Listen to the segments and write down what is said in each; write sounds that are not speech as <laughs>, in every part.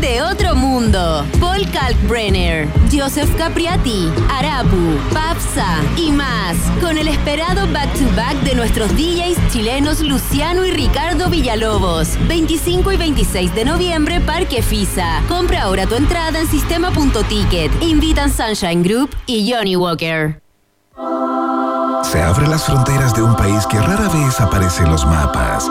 de otro mundo. Paul Kalkbrenner, Joseph Capriati, Arapu, Papsa y más. Con el esperado back-to-back de nuestros DJs chilenos Luciano y Ricardo Villalobos. 25 y 26 de noviembre, Parque Fisa. Compra ahora tu entrada en sistema.ticket. Invitan Sunshine Group y Johnny Walker. Se abren las fronteras de un país que rara vez aparece en los mapas.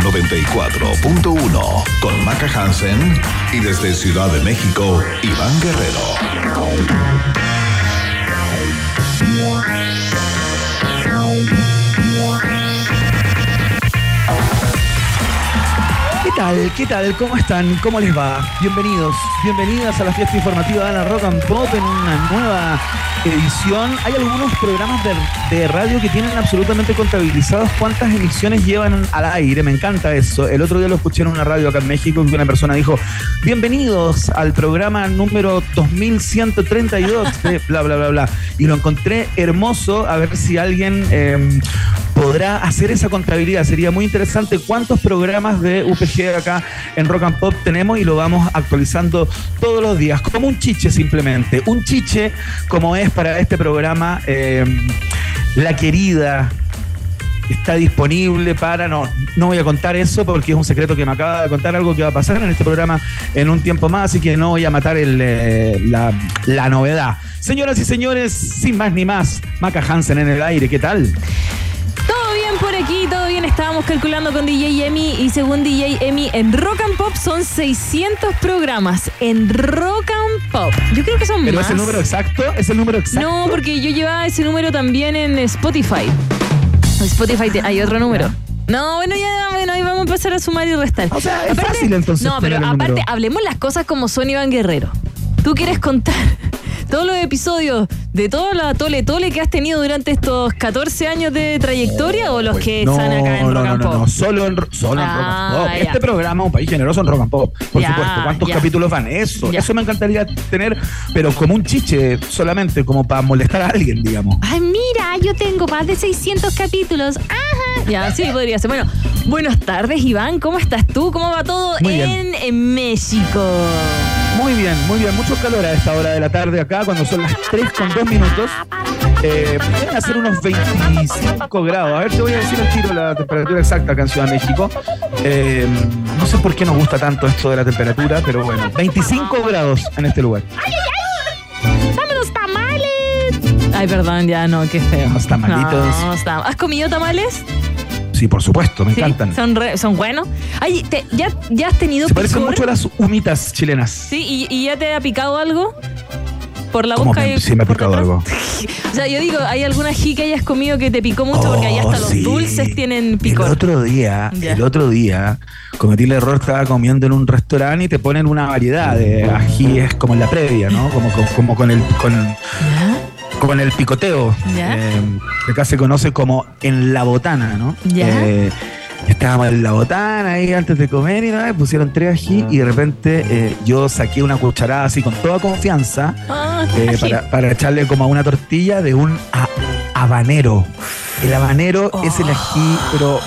94.1 con Maca Hansen y desde Ciudad de México, Iván Guerrero. ¿Qué tal? ¿Qué tal? ¿Cómo están? ¿Cómo les va? Bienvenidos, bienvenidas a la fiesta informativa de la Rock and Pop en una nueva edición. Hay algunos programas de, de radio que tienen absolutamente contabilizados cuántas emisiones llevan al aire. Me encanta eso. El otro día lo escuché en una radio acá en México que una persona dijo, bienvenidos al programa número 2132 de <laughs> bla, bla, bla, bla. Y lo encontré hermoso. A ver si alguien eh, podrá hacer esa contabilidad. Sería muy interesante cuántos programas de UPG acá en Rock and Pop tenemos y lo vamos actualizando todos los días, como un chiche simplemente. Un chiche como es para este programa eh, La Querida. Está disponible para. No, no voy a contar eso porque es un secreto que me acaba de contar algo que va a pasar en este programa en un tiempo más, así que no voy a matar eh, la novedad. Señoras y señores, sin más ni más, Maca Hansen en el aire, ¿qué tal? Por aquí, todo bien. Estábamos calculando con DJ Emi y según DJ Emi, en Rock and Pop son 600 programas. En Rock and Pop. Yo creo que son ¿Pero más. es el número exacto? ¿Es el número exacto? No, porque yo llevaba ese número también en Spotify. En Spotify te- hay otro número. No, bueno, ya, bueno, ahí vamos a empezar a sumar y restar. O sea, es fácil, entonces, No, pero aparte, número. hablemos las cosas como son Iván Guerrero. ¿Tú quieres contar todos los episodios de toda la tole tole que has tenido durante estos 14 años de trayectoria o los que no, están acá en no, Rock no, and no, Pop? no, solo en, ro- solo en Ah, Rock and Pop. ya. Este programa es un país generoso en Rock and Pop, por Ya, supuesto. ¿Cuántos ya. capítulos van? Eso, eso me encantaría tener, pero como un chiche, solamente como para molestar a alguien, digamos. Ay, mira, yo tengo más de 600 capítulos. Ajá. Ya, sí, podría ser. Bueno, buenas tardes, Iván. ¿Cómo estás tú? ¿Cómo va todo Muy bien. en, en México? Muy bien, muy bien. Mucho calor a esta hora de la tarde acá, cuando son las 3 con 2 minutos. Eh, pueden hacer unos 25 grados. A ver, te voy a decir el tiro la temperatura exacta acá en Ciudad de México. Eh, no sé por qué nos gusta tanto esto de la temperatura, pero bueno, 25 grados en este lugar. ¡Dame los tamales! Ay, perdón, ya no, qué feo. Los tamalitos. No, está- ¿Has comido tamales? Sí, por supuesto, me Sí, encantan. Son, re- son buenos. Ay, te- ya, ¿ya has tenido Se parecen mucho a las humitas chilenas. Sí, ¿Y, y ya te ha picado algo? Por la ¿Cómo boca me- y sí me ha picado algo? <laughs> O sea, yo digo, ¿hay alguna ají que hayas comido que te picó mucho? Porque ahí hasta Oh, los dulces tienen El picor. otro día, el otro día, cometí el error, estaba comiendo en un restaurante y te ponen una variedad de ajíes como en la previa, ¿no? Como, como, como con el con. Con el picoteo. Eh, que acá se conoce como en la botana, ¿no? Ya. Eh, estábamos en la botana ahí antes de comer y nada, pusieron tres ají y de repente eh, yo saqué una cucharada así con toda confianza Ah, eh, para, para echarle como a una tortilla de un habanero. El habanero es el ají, pero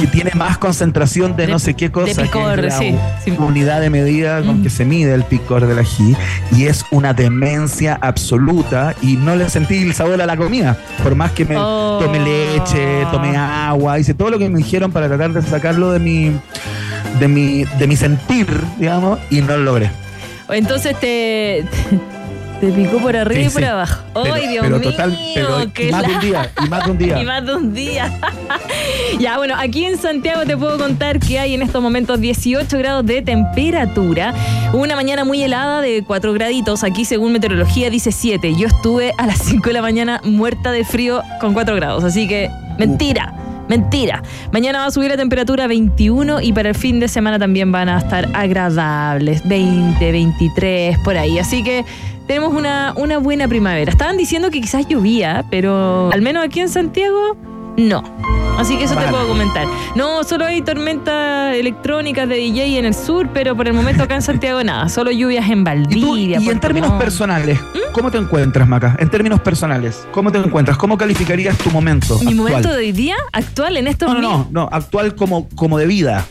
que tiene más concentración de, De- no sé qué cosa. de que es picor, la sí, sí. Unidad de medida con Mm. que se mide el picor del ají. Y es una demencia absoluta. Y no le sentí el sabor a la comida. Por más que me Oh. tome leche, tome agua, hice todo lo que me dijeron para tratar de sacarlo de mi, de mi, de mi sentir, digamos, y no lo logré. Entonces te, te picó por arriba Sí, y por sí. abajo. Pero- ¡Ay, Dios pero mío! total, pero qué y más de un día, y más de un día. <laughs> Y más de un día. <laughs> ya, bueno, aquí en Santiago te puedo contar que hay en estos momentos 18 grados de temperatura. Una mañana muy helada de 4 graditos. Aquí, según meteorología, dice 7. Yo estuve a las 5 de la mañana muerta de frío con 4 grados. Así que, mentira. Mentira. Mañana va a subir la temperatura a 21 y para el fin de semana también van a estar agradables. 20, 23, por ahí. Así que tenemos una, una buena primavera. Estaban diciendo que quizás llovía, pero al menos aquí en Santiago, no. Así que eso te puedo comentar. No, solo hay tormentas electrónicas de DJ en el sur, pero por el momento acá en Santiago <laughs> nada. Solo lluvias en Valdivia. Y, en términos personales, ¿Mm? ¿cómo te encuentras, Maca? En términos personales, ¿cómo te encuentras? ¿Cómo calificarías tu momento? ¿Mi momento de hoy día? ¿Actual en estos No, no, no, no, actual como, como de vida.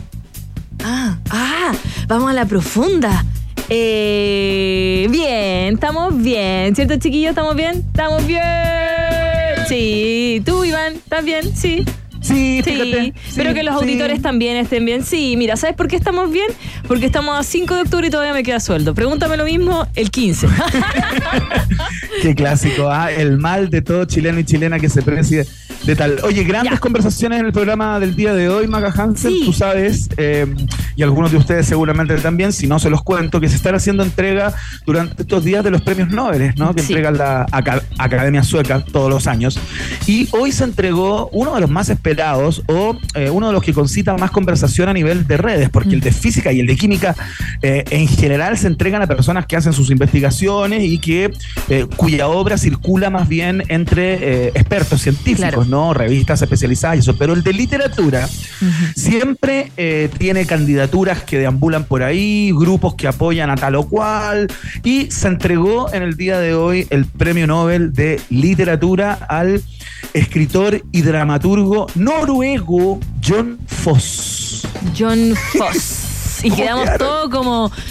Ah, ah, vamos a la profunda. Eh, bien, estamos bien. ¿Cierto, chiquillos? ¿Estamos bien? ¿Estamos bien? Sí. ¿Tú, Iván? ¿Estás bien? Sí. Sí, sí, Espero que los auditores también estén bien. Sí, mira, ¿sabes por qué estamos bien? Porque estamos a 5 de octubre y todavía me queda sueldo. Pregúntame lo mismo el 15. <laughs> qué clásico, ¿ah? El mal de todo chileno y chilena que se preside de tal. Oye, grandes conversaciones en el programa del día de hoy, Maga Hansen. Tú sabes, eh, y algunos de ustedes seguramente también, si no se los cuento, que se están haciendo entrega durante estos días de los premios Nobel, ¿no? Que entrega la Academia Sueca todos los años. Y hoy se entregó uno de los más esperados o eh, uno de los que concita más conversación a nivel de redes, porque el de física y el de química eh, en general se entregan a personas que hacen sus investigaciones y que cuya obra circula más bien entre expertos científicos. ¿no? Revistas especializadas y eso. Pero el de literatura siempre eh, tiene candidaturas que deambulan por ahí, grupos que apoyan a tal o cual. Y se entregó en el día de hoy el premio Nobel de Literatura al escritor y dramaturgo noruego John Foss. John <laughs> Foss. y quedamos todos como. <laughs>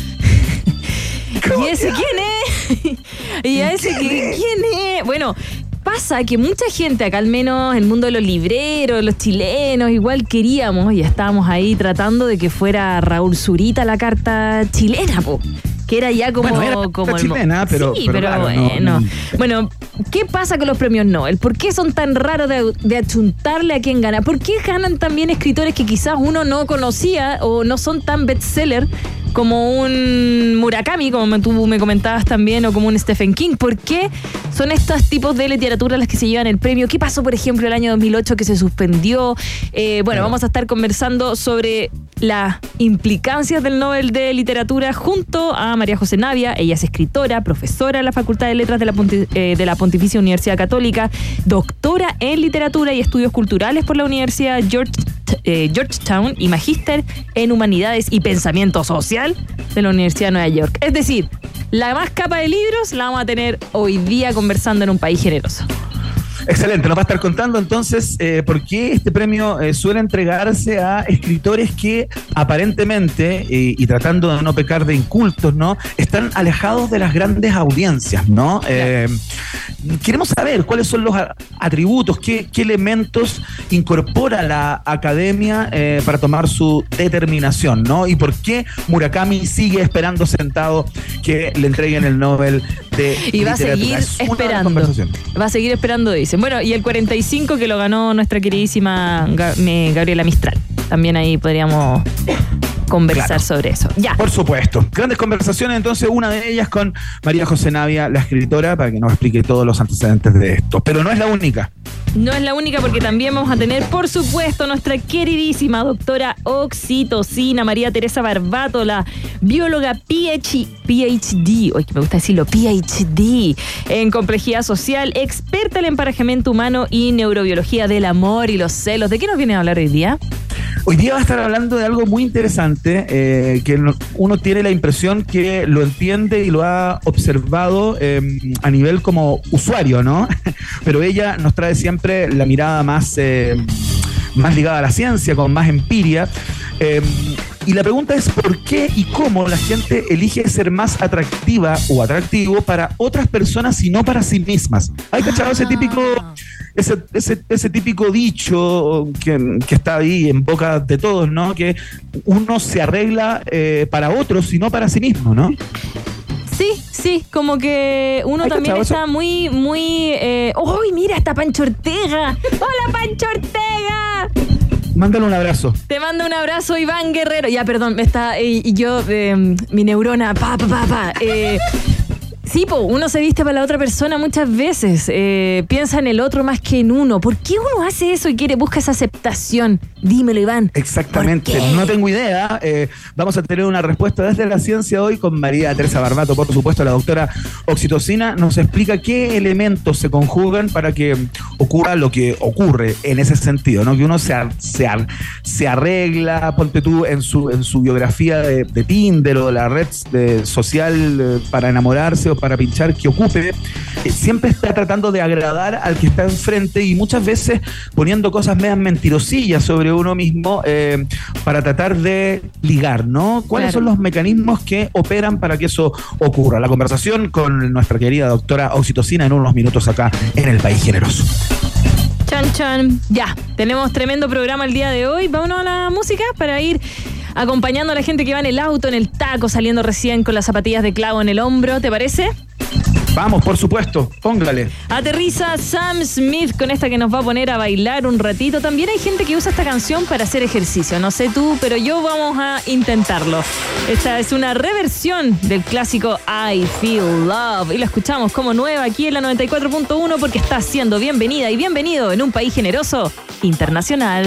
<laughs> ¿Y ese quién es? ¿Y ese quién es? Bueno, pasa que mucha gente, acá al menos en el mundo de los libreros, los chilenos, igual queríamos y estábamos ahí tratando de que fuera Raúl Zurita la carta chilena, po que era ya como, como chilena, pero, sí, pero, bueno. Bueno, ¿qué pasa con los premios Nobel? ¿Por qué son tan raros de, de achuntarle a quien gana? ¿Por qué ganan también escritores que quizás uno no conocía o no son tan bestseller como un Murakami, como tú me comentabas también, o como un Stephen King. ¿Por qué son estos tipos de literatura las que se llevan el premio? ¿Qué pasó, por ejemplo, el año 2008 que se suspendió? Eh, bueno, vamos a estar conversando sobre las implicancias del Nobel de Literatura junto a María José Navia. Ella es escritora, profesora en la Facultad de Letras de la, eh, de la Pontificia Universidad Católica, doctora en Literatura y Estudios Culturales por la Universidad George, eh, Georgetown y magíster en Humanidades y Pensamiento Social de la Universidad de Nueva York. Es decir, la más capa de libros la vamos a tener hoy día conversando en un país generoso. Excelente, nos va a estar contando entonces eh, por qué este premio eh, suele entregarse a escritores que aparentemente, eh, y tratando de no pecar de incultos, ¿no? Están alejados de las grandes audiencias, ¿no? queremos saber cuáles son los atributos, qué, elementos incorpora la academia para tomar su determinación, ¿no? Y por qué Murakami sigue esperando sentado que le entreguen el Nobel de y va a seguir esperando. Va a seguir esperando, dice. Bueno, y el 45 que lo ganó nuestra queridísima Gabriela Mistral. También ahí podríamos conversar sobre eso. Ya. Por supuesto. Grandes conversaciones, entonces, una de ellas con María José Navia, la escritora, para que nos explique todos los antecedentes de esto. Pero no es la única. No es la única porque también vamos a tener, por supuesto, nuestra queridísima doctora oxitocina, María Teresa Barbato, la bióloga PhD, PhD, hoy me gusta decirlo, PhD, en complejidad social, experta en emparejamiento humano y neurobiología del amor y los celos. ¿De qué nos viene a hablar hoy día? Hoy día va a estar hablando de algo muy interesante, eh, que uno tiene la impresión que lo entiende y lo ha observado em, a nivel como usuario, ¿no? <laughs> Pero ella nos trae siempre la mirada más, em, más ligada a la ciencia, con más empiria. Em, y la pregunta es por qué y cómo la gente elige ser más atractiva o atractivo para otras personas y no para sí mismas. ¿Hay cachado ese típico ese, ese, ese típico dicho que, está ahí en boca de todos, ¿no? Que uno se arregla eh, para otros y no para sí mismo, ¿no? Sí, sí, como que uno también está muy, muy. Eh, ¡Uy, mira, está Pancho Ortega! ¡Hola, Pancho Ortega! Mándale un abrazo. Te mando un abrazo, Iván Guerrero. Ya, perdón, está. Eh, y yo, mi neurona, pa, pa, pa, pa. Sí, po, uno se viste para la otra persona muchas veces. Eh, piensa en el otro más que en uno. ¿Por qué uno hace eso y quiere, busca esa aceptación? Dímelo, Iván. Exactamente. No tengo idea. Eh, vamos a tener una respuesta desde la ciencia hoy con María Teresa Barbato, por supuesto, la doctora Oxitocina. Nos explica qué elementos se conjugan para que ocurra lo que ocurre en ese sentido, ¿no? Que uno se, se, se arregla, ponte tú en su, en su biografía de, Tinder o de la red social eh, para enamorarse para pinchar que ocupe, eh, siempre está tratando de agradar al que está enfrente y muchas veces poniendo cosas medias mentirosillas sobre uno mismo eh, para tratar de ligar, ¿no? ¿Cuáles son los mecanismos que operan para que eso ocurra? La conversación con nuestra querida doctora Oxitocina en unos minutos acá en El País Generoso. Chan, chan. Ya, tenemos tremendo programa el día de hoy. Vámonos a la música para ir acompañando a la gente que va en el auto, en el taco, saliendo recién con las zapatillas de clavo en el hombro. ¿Te parece? Vamos, por supuesto, póngale. Aterriza Sam Smith con esta que nos va a poner a bailar un ratito. También hay gente que usa esta canción para hacer ejercicio. No sé tú, pero yo vamos a intentarlo. Esta es una reversión del clásico I Feel Love. Y la escuchamos como nueva aquí en la 94.1 porque está siendo bienvenida y bienvenido en un país generoso internacional.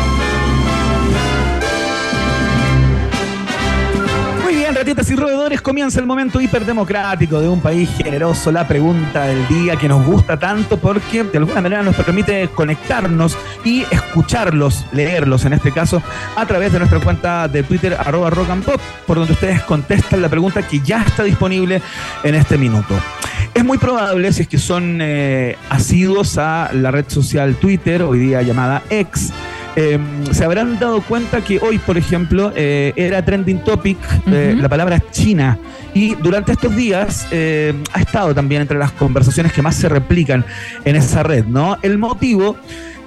Ratitas y roedores, comienza el momento hiperdemocrático de un país generoso. La pregunta del día que nos gusta tanto porque de alguna manera nos permite conectarnos y escucharlos, leerlos en este caso, a través de nuestra cuenta de Twitter, arroba rock pop, por donde ustedes contestan la pregunta que ya está disponible en este minuto. Es muy probable, si es que son eh, asiduos a la red social Twitter, hoy día llamada X, Em, se habrán dado cuenta que hoy, por ejemplo, eh, era trending topic eh, la palabra China. Y durante estos días eh, ha estado también entre las conversaciones que más se replican en esa red, ¿no? El motivo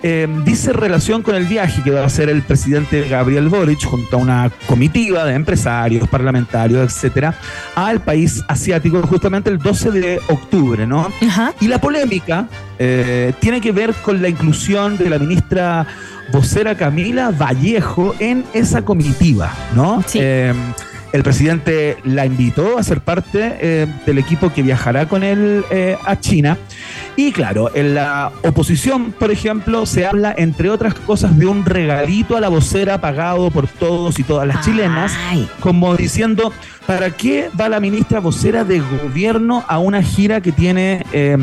eh, dice relación con el viaje que va a hacer el presidente Gabriel Boric junto a una comitiva de empresarios, parlamentarios, etcétera, al país asiático justamente el 12 de octubre, ¿no? Y la polémica eh, tiene que ver con la inclusión de la ministra vocera Camila Vallejo en esa comitiva, ¿no? Sí. Eh, el presidente la invitó a ser parte eh, del equipo que viajará con él eh, a China. Y claro, en la oposición, por ejemplo, se habla, entre otras cosas, de un regalito a la vocera pagado por todos y todas las chilenas, Ay. como diciendo, ¿para qué va la ministra vocera de gobierno a una gira que tiene... eh,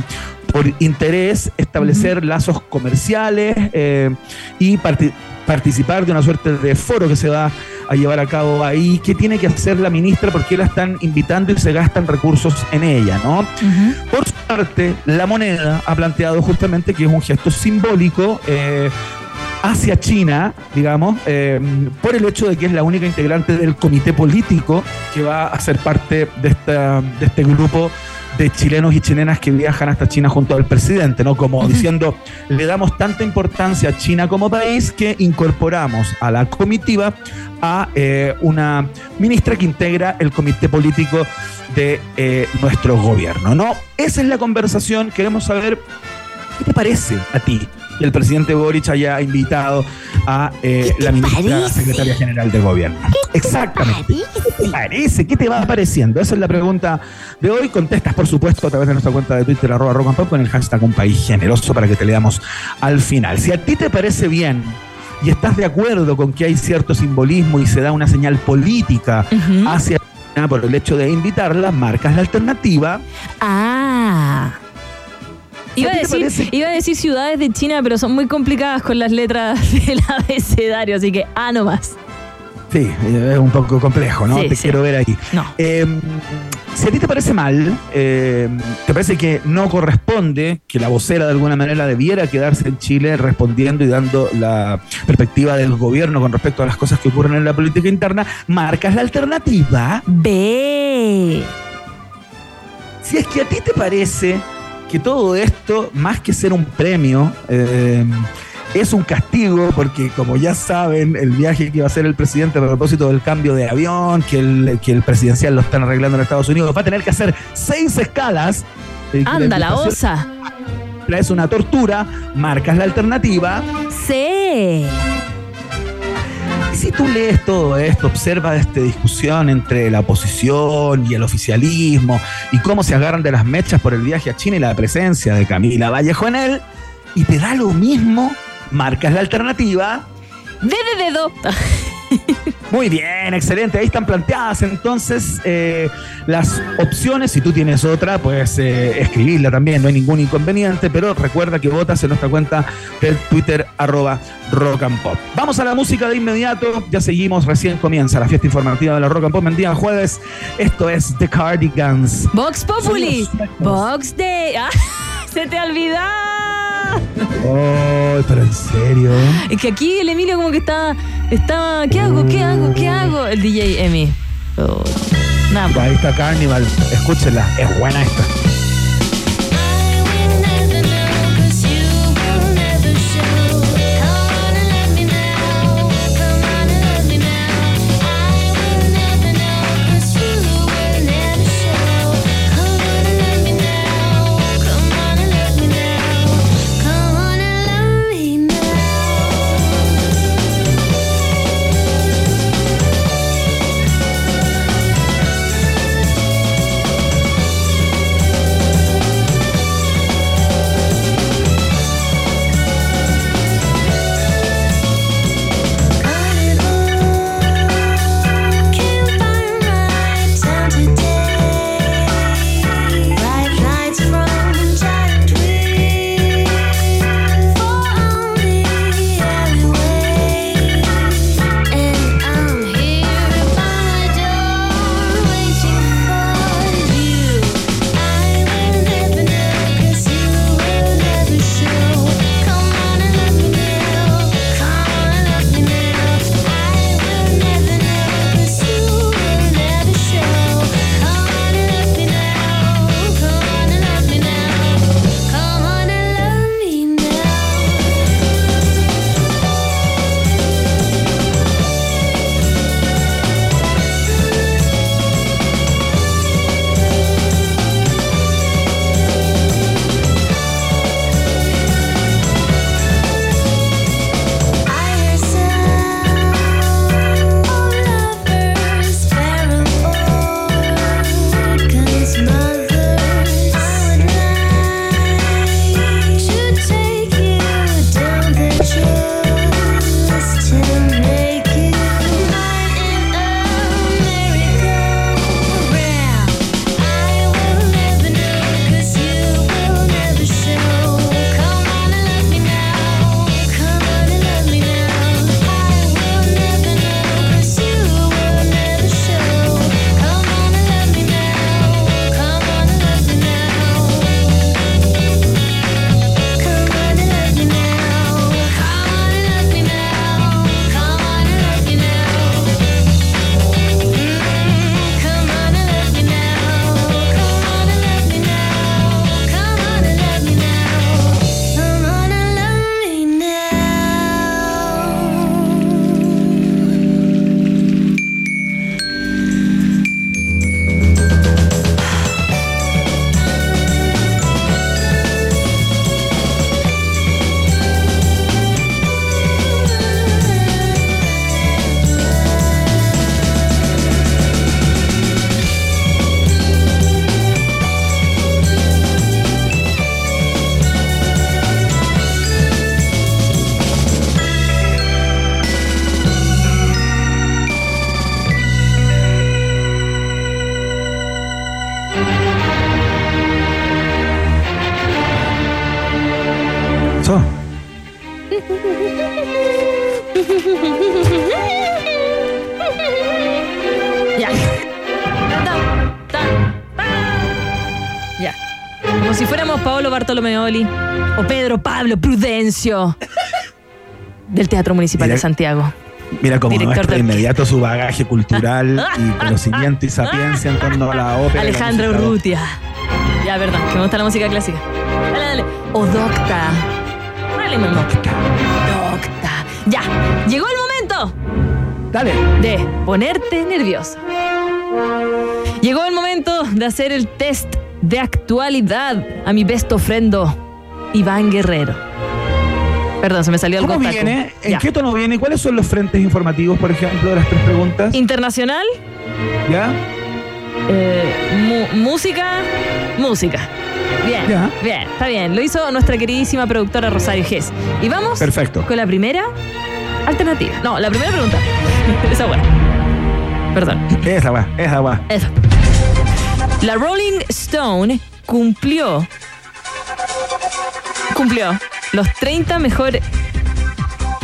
por interés establecer lazos comerciales eh, y parti- participar de una suerte de foro que se va a llevar a cabo ahí. ¿Qué tiene que hacer la ministra? ¿Por qué la están invitando y se gastan recursos en ella? ¿no? Por su parte, la moneda ha planteado justamente que es un gesto simbólico eh, hacia China, digamos, eh, por el hecho de que es la única integrante del comité político que va a ser parte de, esta, de este grupo de chilenos y chilenas que viajan hasta China junto al presidente, ¿no? Como diciendo, le damos tanta importancia a China como país que incorporamos a la comitiva a eh, una ministra que integra el comité político de eh, nuestro gobierno, ¿no? Esa es la conversación, queremos saber qué te parece a ti el presidente Boric haya invitado a eh, ¿Qué la ministra parece? secretaria general de gobierno. Exactamente. ¿Qué te parece? ¿Qué te va pareciendo? Esa es la pregunta de hoy. Contestas, por supuesto, a través de nuestra cuenta de Twitter, arroba rock con el hashtag un país generoso para que te leamos al final. Si a ti te parece bien y estás de acuerdo con que hay cierto simbolismo y se da una señal política Ujú. hacia China por el hecho de invitarla, marcas la alternativa. Ah. <laughs> Iba a, ¿A ti te decir, iba a decir ciudades de China, pero son muy complicadas con las letras <laughs> del abecedario, así que A nomás. Sí, es un poco complejo, ¿no? Sí, te sí. quiero ver ahí. No. Eh, si a ti te parece mal, eh, te parece que no corresponde que la vocera de alguna manera debiera quedarse en Chile respondiendo y dando la perspectiva del gobierno con respecto a las cosas que ocurren en la política interna, marcas la alternativa. B. Si es que a ti te parece que todo esto, más que ser un premio, eh, es un castigo, porque como ya saben, el viaje que iba a hacer el presidente a propósito del cambio de avión, que el, que el presidencial lo están arreglando en Estados Unidos, va a tener que hacer seis escalas. eh, Anda la invitación osa. Es una tortura, marcas la alternativa. C. Y si tú lees todo esto, observas esta discusión entre la oposición y el oficialismo y cómo se agarran de las mechas por el viaje a China y la presencia de Camila Vallejo en él, y te da lo mismo, marcas la alternativa. Dedo. <laughs> Muy bien, excelente. Ahí están planteadas entonces eh, las opciones. Si tú tienes otra, pues eh, escribirla también, no hay ningún inconveniente. Pero recuerda que votas en nuestra cuenta del Twitter arroba rock and pop. Vamos a la música de inmediato. Ya seguimos, recién comienza la fiesta informativa de la rock and pop en día jueves. Esto es The Cardigans. Vox Populi. Vox Day. Ah, <laughs> se te olvidó. Oh, pero en serio. Es que aquí el Emilio como que está, está, ¿qué hago? ¿Qué hago? ¿Qué hago? El DJ Emi. Oh, nada, pues. Ahí está Carnival. Escúchenla, es buena esta. Bartolomeoli o Pedro Pablo Prudencio del Teatro Municipal Mira- de Santiago. Mira cómo muestra de inmediato su bagaje cultural y <laughs> conocimiento y sapiencia en torno a la ópera. música. Urrutia. Ya, verdad, que me gusta la música clásica. Dale, dale. O Docta. Dale, mamá. Docta. Ya, llegó el momento Dale. de ponerte nervioso. Llegó el momento de hacer el test de actualidad a mi best ofrendo, Iván Guerrero. Perdón, se me salió algo. ¿Cómo viene? ¿En Ya. qué tono viene? ¿Cuáles son los frentes informativos, por ejemplo, de las tres preguntas? Internacional, ¿Ya? eh, música, música. Bien, Ya. bien, está bien. Lo hizo nuestra queridísima productora Rosario Gess. Y vamos Perfecto. con la primera alternativa. No, la primera pregunta. <laughs> Esa buena. Perdón. Esa va, esa va. Esa. La Rolling Stone cumplió cumplió los 30 mejores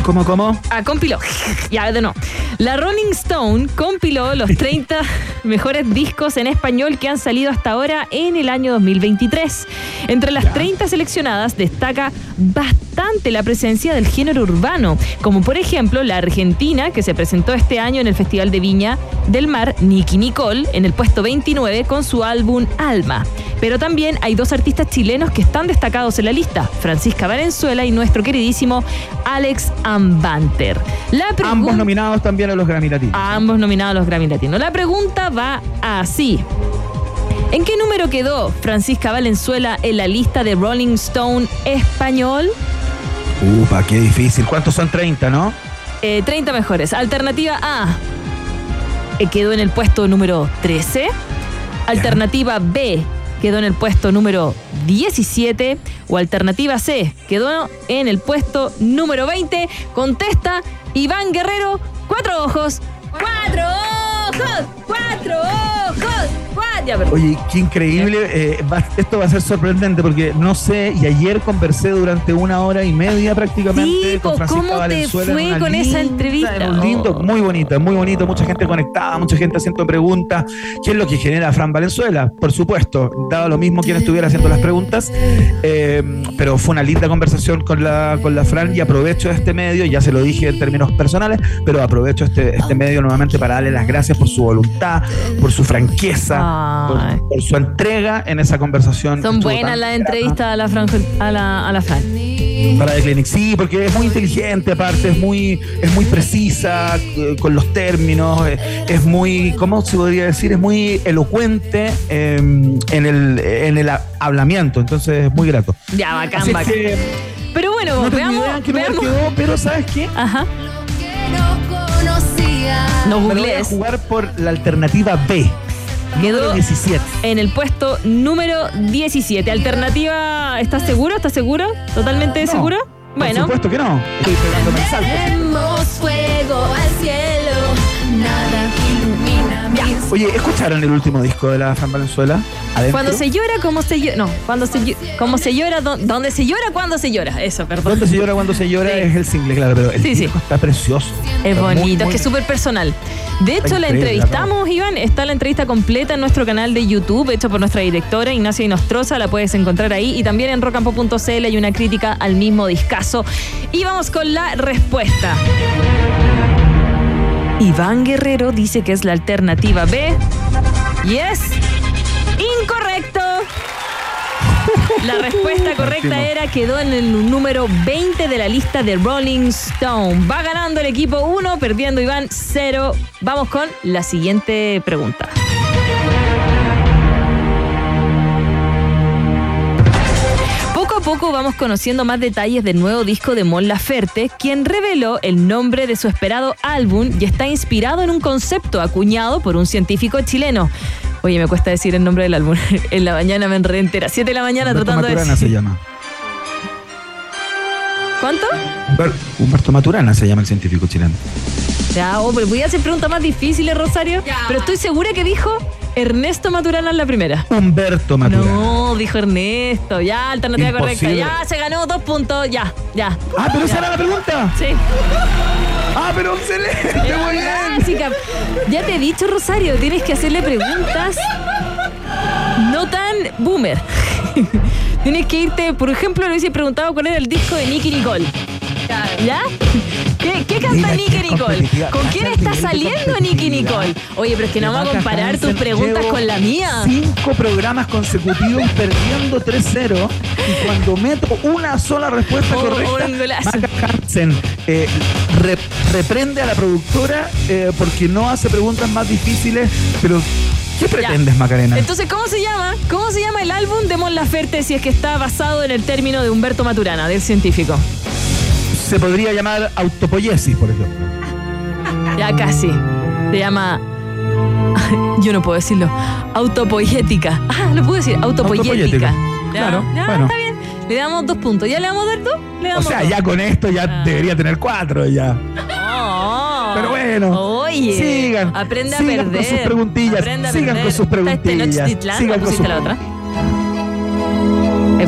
¿Cómo, cómo? Ah, compiló. <laughs> ya, de no. La Rolling Stone compiló los <laughs> 30 mejores discos en español que han salido hasta ahora en el año 2023. Entre las 30 seleccionadas destaca bastante la presencia del género urbano, como por ejemplo la Argentina, que se presentó este año en el Festival de Viña del Mar, Nicky Nicole, en el puesto 29 con su álbum Alma. Pero también hay dos artistas chilenos que están destacados en la lista, Francisca Valenzuela y nuestro queridísimo Alex Ambanter. La Ambos nominados también a los Grammy Latinos. Ambos nominados a los Grammy Latinos. La pregunta va así. ¿En qué número quedó Francisca Valenzuela en la lista de Rolling Stone español? Upa, qué difícil. ¿Cuántos son 30, no? Eh, 30 mejores. Alternativa A. eh, quedó en el puesto número 13. Alternativa B. Quedó en el puesto número 17. O alternativa C. Quedó en el puesto número 20. Contesta Iván Guerrero. Cuatro ojos. Cuatro ojos. Cuatro ojos. Cuatro. Ya, perdón. Oye, qué increíble. eh, va- esto va a ser sorprendente porque no sé, y ayer conversé durante una hora y media prácticamente Sí, con Francisca ¿cómo te Valenzuela en fue con esa entrevista? en un lindo, Oh. muy bonita, muy bonito, mucha gente conectada, mucha gente haciendo preguntas. ¿Qué es lo que genera Fran Valenzuela? Por supuesto, daba lo mismo quien estuviera haciendo las preguntas, eh, pero fue una linda conversación con la, con la Fran y aprovecho este medio, ya se lo dije en términos personales, pero aprovecho este, este medio nuevamente para darle las gracias por su voluntad, por su franqueza, por, su entrega en esa conversación. Son buenas las entrevistas a la, Fran, a la, a la Fran. Para The Clinic, sí, porque es muy inteligente, aparte, es muy, es muy precisa eh, con los términos, eh, es muy, ¿cómo se podría decir? Es muy elocuente eh, en, el, en el ha- hablamiento, entonces es muy grato. Ya, bacán, Así bacán. que Pero bueno, no veamos. idea lugar veamos. quedó, pero ¿sabes qué? Ajá. No lo voy a googlees. jugar por la alternativa B. Quedó número 17. en el puesto número 17. Alternativa, ¿estás seguro? ¿Estás seguro? ¿Totalmente No, seguro? Por Bueno, supuesto que no. Estoy pegándome el salto. Tenemos fuego al cielo, Oye, ¿escucharon el último disco de la Fran Valenzuela? Adentro. cuando se llora, ¿cómo se llora? No, cuando se, cómo se llora, dó- ¿dónde se llora, cuando se llora? Eso, perdón. ¿Dónde se llora cuando se llora? Sí. Es el single, claro, pero el Sí, sí. disco está precioso. Es Está bonito, muy es que es súper personal. De hecho, Está la entrevistamos, Iván. Está la entrevista completa en nuestro canal de YouTube, hecho por nuestra directora Ignacia Inostroza. La puedes encontrar ahí. Y también en rockandpop.cl hay una crítica al mismo discazo. Y vamos con la respuesta. Iván Guerrero dice que es la alternativa B. Y es incorrecto. La respuesta correcta era quedó en el número 20 de la lista de Rolling Stone. Va ganando el equipo 1, perdiendo Iván 0. Vamos con la siguiente pregunta. Poco vamos conociendo más detalles del nuevo disco de Mon Laferte, quien reveló el nombre de su esperado álbum y está inspirado en un concepto acuñado por un científico chileno. Oye, me cuesta decir el nombre del álbum. <laughs> En la mañana me enredé entera. 7 de la mañana Humberto tratando Maturana de se decir. llama. ¿Cuánto? Humber- Humberto Maturana se llama el científico chileno. Ya, oh, pero voy a hacer preguntas más difíciles, Rosario. Pero estoy segura que dijo Ernesto Maturana en la primera. Humberto Maturana. No, No, dijo Ernesto. Ya, alternativa correcta. Imposible. Ya, se ganó dos puntos. Ya, ya. Ah, pero esa era la pregunta. Sí. Ah, pero excelente, muy bien. Ya te he dicho, Rosario, tienes que hacerle preguntas no tan boomer. <laughs> tienes que irte, por ejemplo, le hubiese preguntado cuál era el disco de Nicky Nicole. ¿Ya? ¿Qué, qué canta Nicky Nicole? ¿Con quién está saliendo Nicky. Nicole? Oye, pero es que no vamos a comparar tus preguntas con la mía. Cinco programas consecutivos perdiendo 3-0 y cuando meto una sola respuesta Oh, correcta. Maca Hansen eh, re- reprende a la productora eh, porque no hace preguntas más difíciles, pero ¿qué pretendes, Macarena? Entonces, ¿cómo se llama? ¿Cómo se llama el álbum de Mon Laferte si es que está basado en el término de Humberto Maturana, del científico? Se podría llamar autopoiesis, por ejemplo. Ya casi. Se llama. <laughs> Yo no puedo decirlo. Autopoyética. Ah, lo puedo decir. Autopoyética. Autopoyética. Ya, Claro, ya, bueno. está bien. Le damos dos puntos. ¿Ya le vamos a dar dos? Le O damos sea, dos. ya con esto ya Ah. debería tener cuatro ya. No. Pero bueno, Oye. sigan, Aprende a sigan perder. con sus preguntillas, Aprende a sigan perder. con sus ¿Está este preguntillas, sigan o con sus- la otra? Es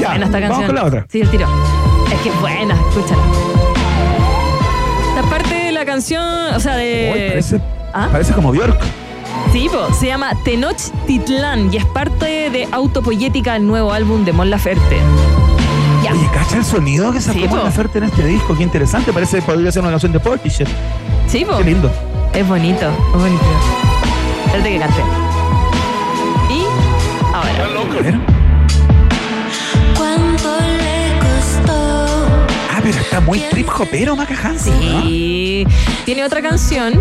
Ya, buena esta vamos canción. con la otra. Sí, el tiro. Es que es buena, escúchala. La canción, o sea, de. Uy, parece, ¿Ah? parece como Bjork. Sí, po, se llama Tenochtitlán y es parte de Autopoyética, el nuevo álbum de Mon Laferte. Ya. Oye, ¿cacha el sonido que sacó Sí, Mon. Laferte en este disco? Qué interesante, parece que podría ser una canción de Portishead. Sí, po. Qué lindo. Es bonito, es bonito. Espérate que cante. Muy trip hopero, Maca Hansen, ¿no? Sí. Tiene otra canción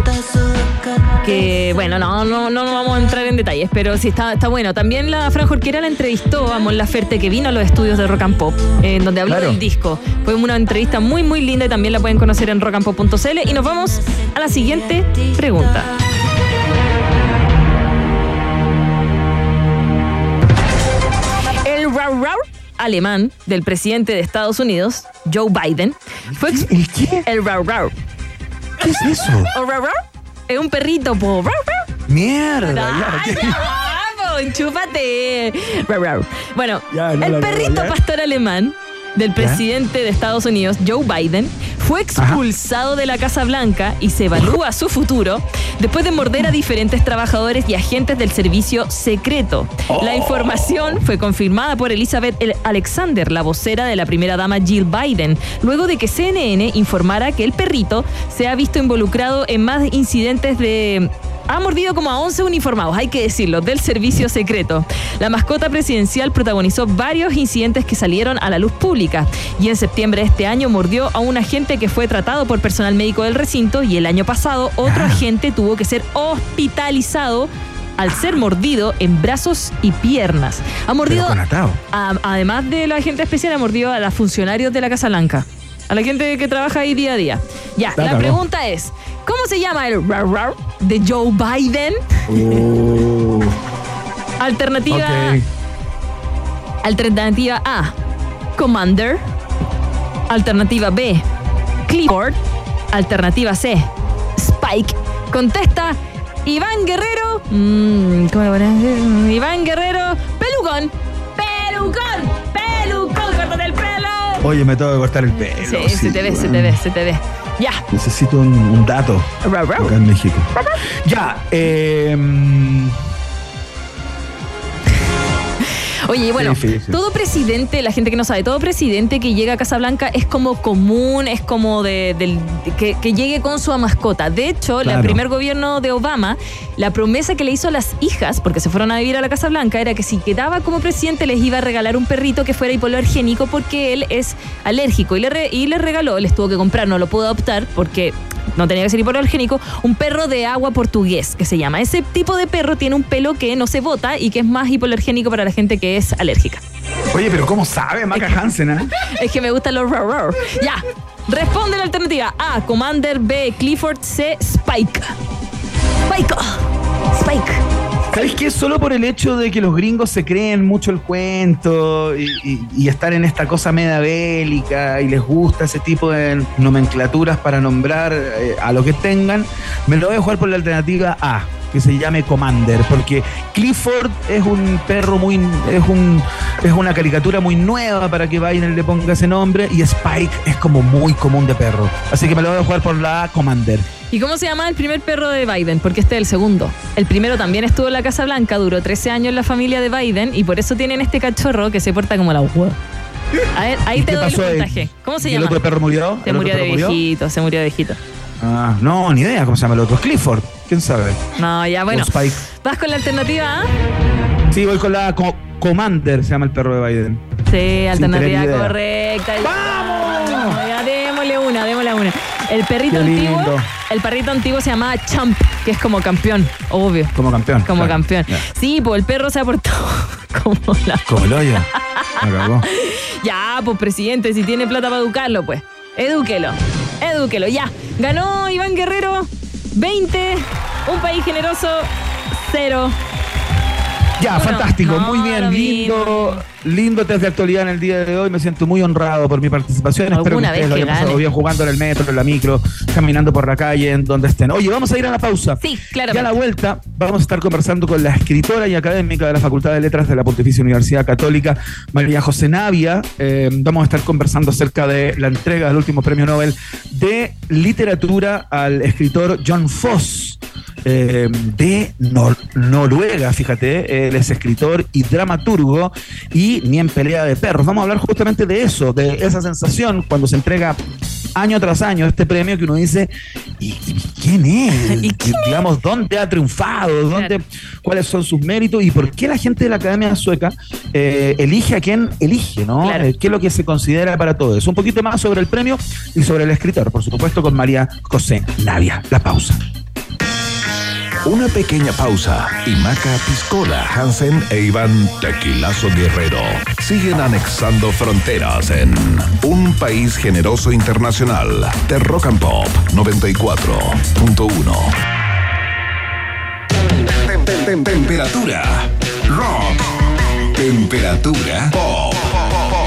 que, bueno, no, no, no vamos a entrar en detalles, pero sí está, está bueno. También la Fran Jorquera la entrevistó a Mon Laferte, que vino a los estudios de Rock and Pop, en donde habló Claro. del disco. Fue una entrevista muy, muy linda y también la pueden conocer en rockandpop.cl. Y nos vamos a la siguiente pregunta. Alemán del presidente de Estados Unidos, Joe Biden, fue ¿El qué? el rau rau. ¿Qué es eso? ¿O rau rau? Es un perrito, po. Rau, rau. Mierda, po, enchúfate. Rau, rau. Bueno, Ya, no el perrito pastor alemán del presidente de Estados Unidos, Joe Biden, fue expulsado de la Casa Blanca y se evalúa su futuro después de morder a diferentes trabajadores y agentes del servicio secreto. Oh. La información fue confirmada por Elizabeth El- Alexander, la vocera de la primera dama Jill Biden, luego de que CNN informara que el perrito se ha visto involucrado en más incidentes de ha mordido como a 11 uniformados, hay que decirlo, del servicio secreto. La mascota presidencial protagonizó varios incidentes que salieron a la luz pública y en septiembre de este año mordió a un agente que fue tratado por personal médico del recinto y el año pasado otro agente tuvo que ser hospitalizado al ser mordido en brazos y piernas. Ha mordido, Pero con atado. a- además de la agente especial, ha mordido a los funcionarios de la Casa Blanca. A la gente que trabaja ahí día a día. Ya, la pregunta es, ¿cómo se llama el rar rar de Joe Biden? Uh, Alternativa, alternativa A, Commander. Alternativa B, Clifford. Alternativa C, Spike. Contesta Iván Guerrero. Mm, ¿Cómo pones? Iván Guerrero. Pelucón. Pelucón. Pelucón. Córtate el pelo. Oye, me tengo que cortar el pelo. Sí, se te ve, se te ve, se te ve. Ya. Necesito un, un dato acá en México. Ya, eh, Oye, bueno, Sí, sí, sí. todo presidente, la gente que no sabe, todo presidente que llega a Casa Blanca es como común, es como de, que, que llegue con su mascota. De hecho, el primer gobierno de Obama, la promesa que le hizo a las hijas, porque se fueron a vivir a la Casa Blanca, era que si quedaba como presidente les iba a regalar un perrito que fuera hipoalergénico porque él es alérgico. Y le, re- y le regaló, les tuvo que comprar, no lo pudo adoptar porque no tenía que ser hipoalergénico, un perro de agua portugués que se llama. Ese tipo de perro tiene un pelo que no se bota y que es más hipoalergénico para la gente que es alérgica. oye, pero ¿cómo sabe Maca Hansen? ah? <laughs> Es que me gustan los raw raw. Ya. Responde la alternativa. A. Commander. B. Clifford. C. Spike. Spike. Spike. ¿Sabes qué? Solo por el hecho de que los gringos se creen mucho el cuento y, y- estar en esta cosa media bélica y les gusta ese tipo de nomenclaturas para nombrar eh, a lo que tengan, me lo voy a jugar por la alternativa A. que se llame Commander, porque Clifford es un perro muy, es un, es una caricatura muy nueva para que Biden le ponga ese nombre y Spike es como muy común de perro. Así que me lo voy a jugar por la Commander. ¿Y cómo se llama el primer perro de Biden? Porque este es el segundo. El primero también estuvo en la Casa Blanca, duró 13 años en la familia de Biden y por eso tienen este cachorro que se porta como la hueá. A ver, ahí ¿Y te doy el puntaje. ¿Cómo se ¿Y el llama? otro perro murió? Se ¿El otro murió de viejito, se murió de viejito. Ah, no, ni idea cómo se llama el otro. Clifford. ¿Quién sabe? No, ya bueno. Spike. ¿Vas con la alternativa A? Sí, voy con la Co- Commander, se llama el perro de Biden. Sí, alternativa correcta. Ya. ¡Vamos! Ya, démosle una, démosle una. El perrito antiguo, el perrito antiguo se llamaba Champ, que es como campeón, obvio. Como campeón. Como claro. campeón. Ya. Sí, pues el perro se ha portado <laughs> como la. Como. Me <laughs> cagó. Ya, pues presidente, si tiene plata para educarlo, pues. Edúquelo. Edúquelo, ya. Ganó Iván Guerrero 20. Un país generoso, cero. Ya, Bueno, fantástico, no, muy bien, lindo, lindo test de actualidad en el día de hoy. Me siento muy honrado por mi participación. Espero que ustedes lo hayan pasado bien jugando en el metro, en la micro, caminando por la calle, en donde estén. Oye, vamos a ir a la pausa. Sí, Y a la vuelta vamos a estar conversando con la escritora y académica de la Facultad de Letras de la Pontificia Universidad Católica, María José Navia. Eh, vamos a estar conversando acerca de la entrega del último premio Nobel de literatura al escritor John Foss. eh, de Nor- Noruega, fíjate, él es escritor y dramaturgo y ni en pelea de perros. Vamos a hablar justamente de eso, de esa sensación cuando se entrega año tras año este premio que uno dice, ¿y quién es? <laughs> ¿Y quién Digamos, ¿dónde ha triunfado? ¿Dónde, Claro. ¿Cuáles son sus méritos? ¿Y por qué la gente de la Academia Sueca eh, elige a quien elige? ¿no? Claro. Eh, ¿Qué es lo que se considera para todo eso? Un poquito más sobre el premio y sobre el escritor, por supuesto, con María José Navia. La pausa. Una pequeña pausa y Maca Piscola, Hansen e Iván Tequilazo Guerrero siguen anexando fronteras en un país generoso internacional de Rock and Pop 94.1. Tem- tem- tem- Temperatura rock. Temperatura pop.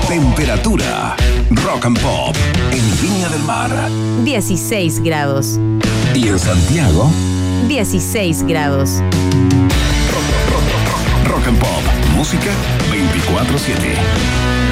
Temperatura rock and pop en Viña del Mar 16 grados. y en Santiago. 16 grados. Rock and Pop. Música 24-7.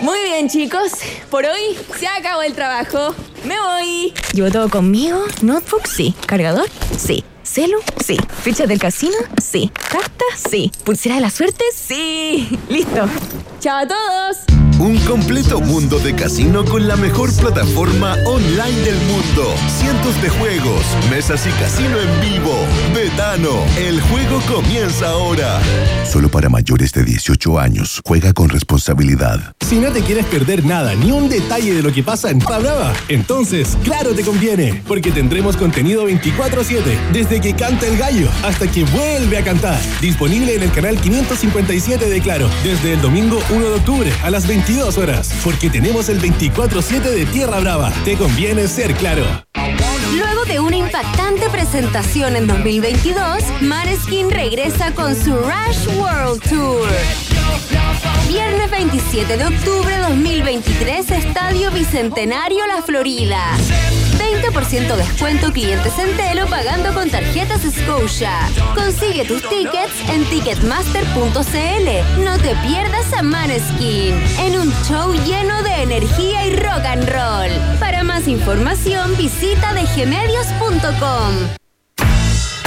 Muy bien, chicos. Por hoy se acabó el trabajo. Me voy. ¿Llevo todo conmigo? ¿Notebook? Sí. ¿Cargador? Sí. ¿Celu? Sí. ¿Fichas del casino? Sí. ¿Cartas? Sí. ¿Pulsera de la suerte? Sí. <laughs> Listo. Chao a todos. Un completo mundo de casino con la mejor plataforma online del mundo. Cientos de juegos, mesas y casino en vivo. Betano, el juego comienza ahora. Solo para mayores de 18 años. Juega con responsabilidad. Si no te quieres perder nada, ni un detalle de lo que pasa en Brava, entonces, claro te conviene, porque tendremos contenido 24-7, desde que canta el gallo hasta que vuelve a cantar. Disponible en el canal 557 de Claro, desde el domingo 1 de octubre a las 22 horas, porque tenemos el 24-7 de Tierra Brava. Te conviene ser claro. Luego de una impactante presentación en 2022, Maneskin regresa con su Rush World Tour. Viernes 27 de octubre 2023, Estadio Bicentenario La Florida. 20% descuento clientes en Telo pagando con tarjetas Scotia. Consigue tus tickets en ticketmaster.cl. No te pierdas a Maneskin en un show lleno de energía y rock and roll. Para más información visita dgmedios.com.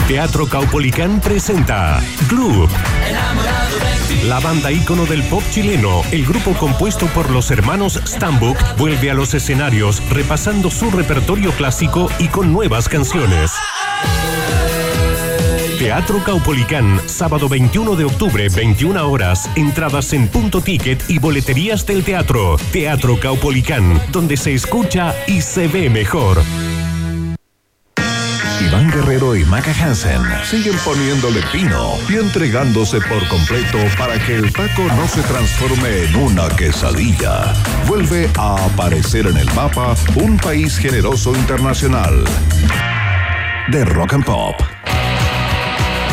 Teatro Caupolicán presenta Glue. La banda ícono del pop chileno, el grupo compuesto por los hermanos Stambuk, vuelve a los escenarios repasando su repertorio clásico y con nuevas canciones. Teatro Caupolicán, sábado 21 de octubre, 21 horas. Entradas en punto ticket y boleterías del teatro. Teatro Caupolicán, donde se escucha y se ve mejor. Guerrero y Maca Hansen siguen poniéndole pino y entregándose por completo para que el taco no se transforme en una quesadilla. Vuelve a aparecer en el mapa un país generoso internacional. De Rock and Pop.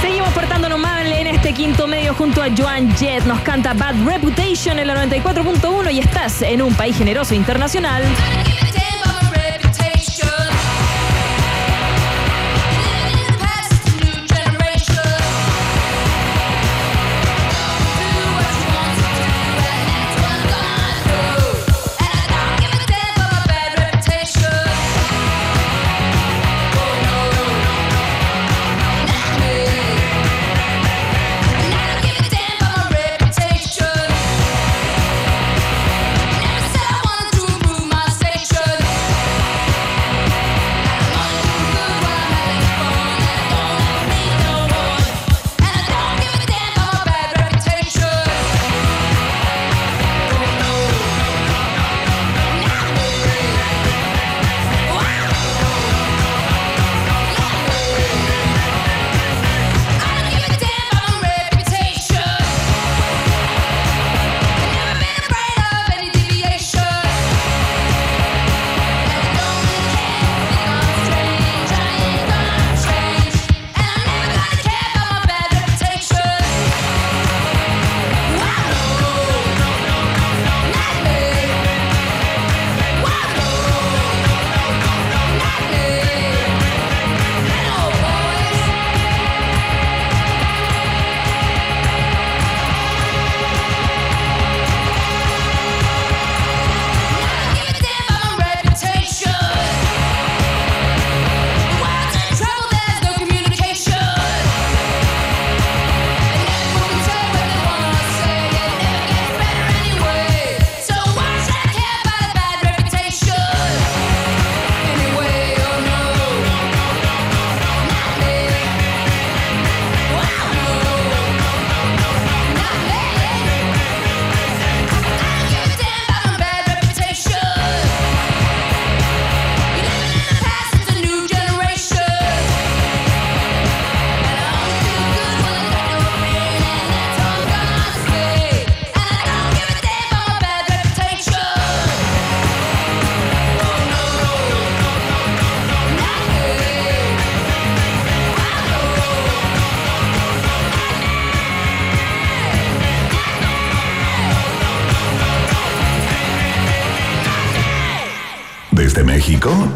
Seguimos portándonos mal en este quinto medio junto a Joan Jett. Nos canta Bad Reputation en la 94.1 y estás en un país generoso internacional.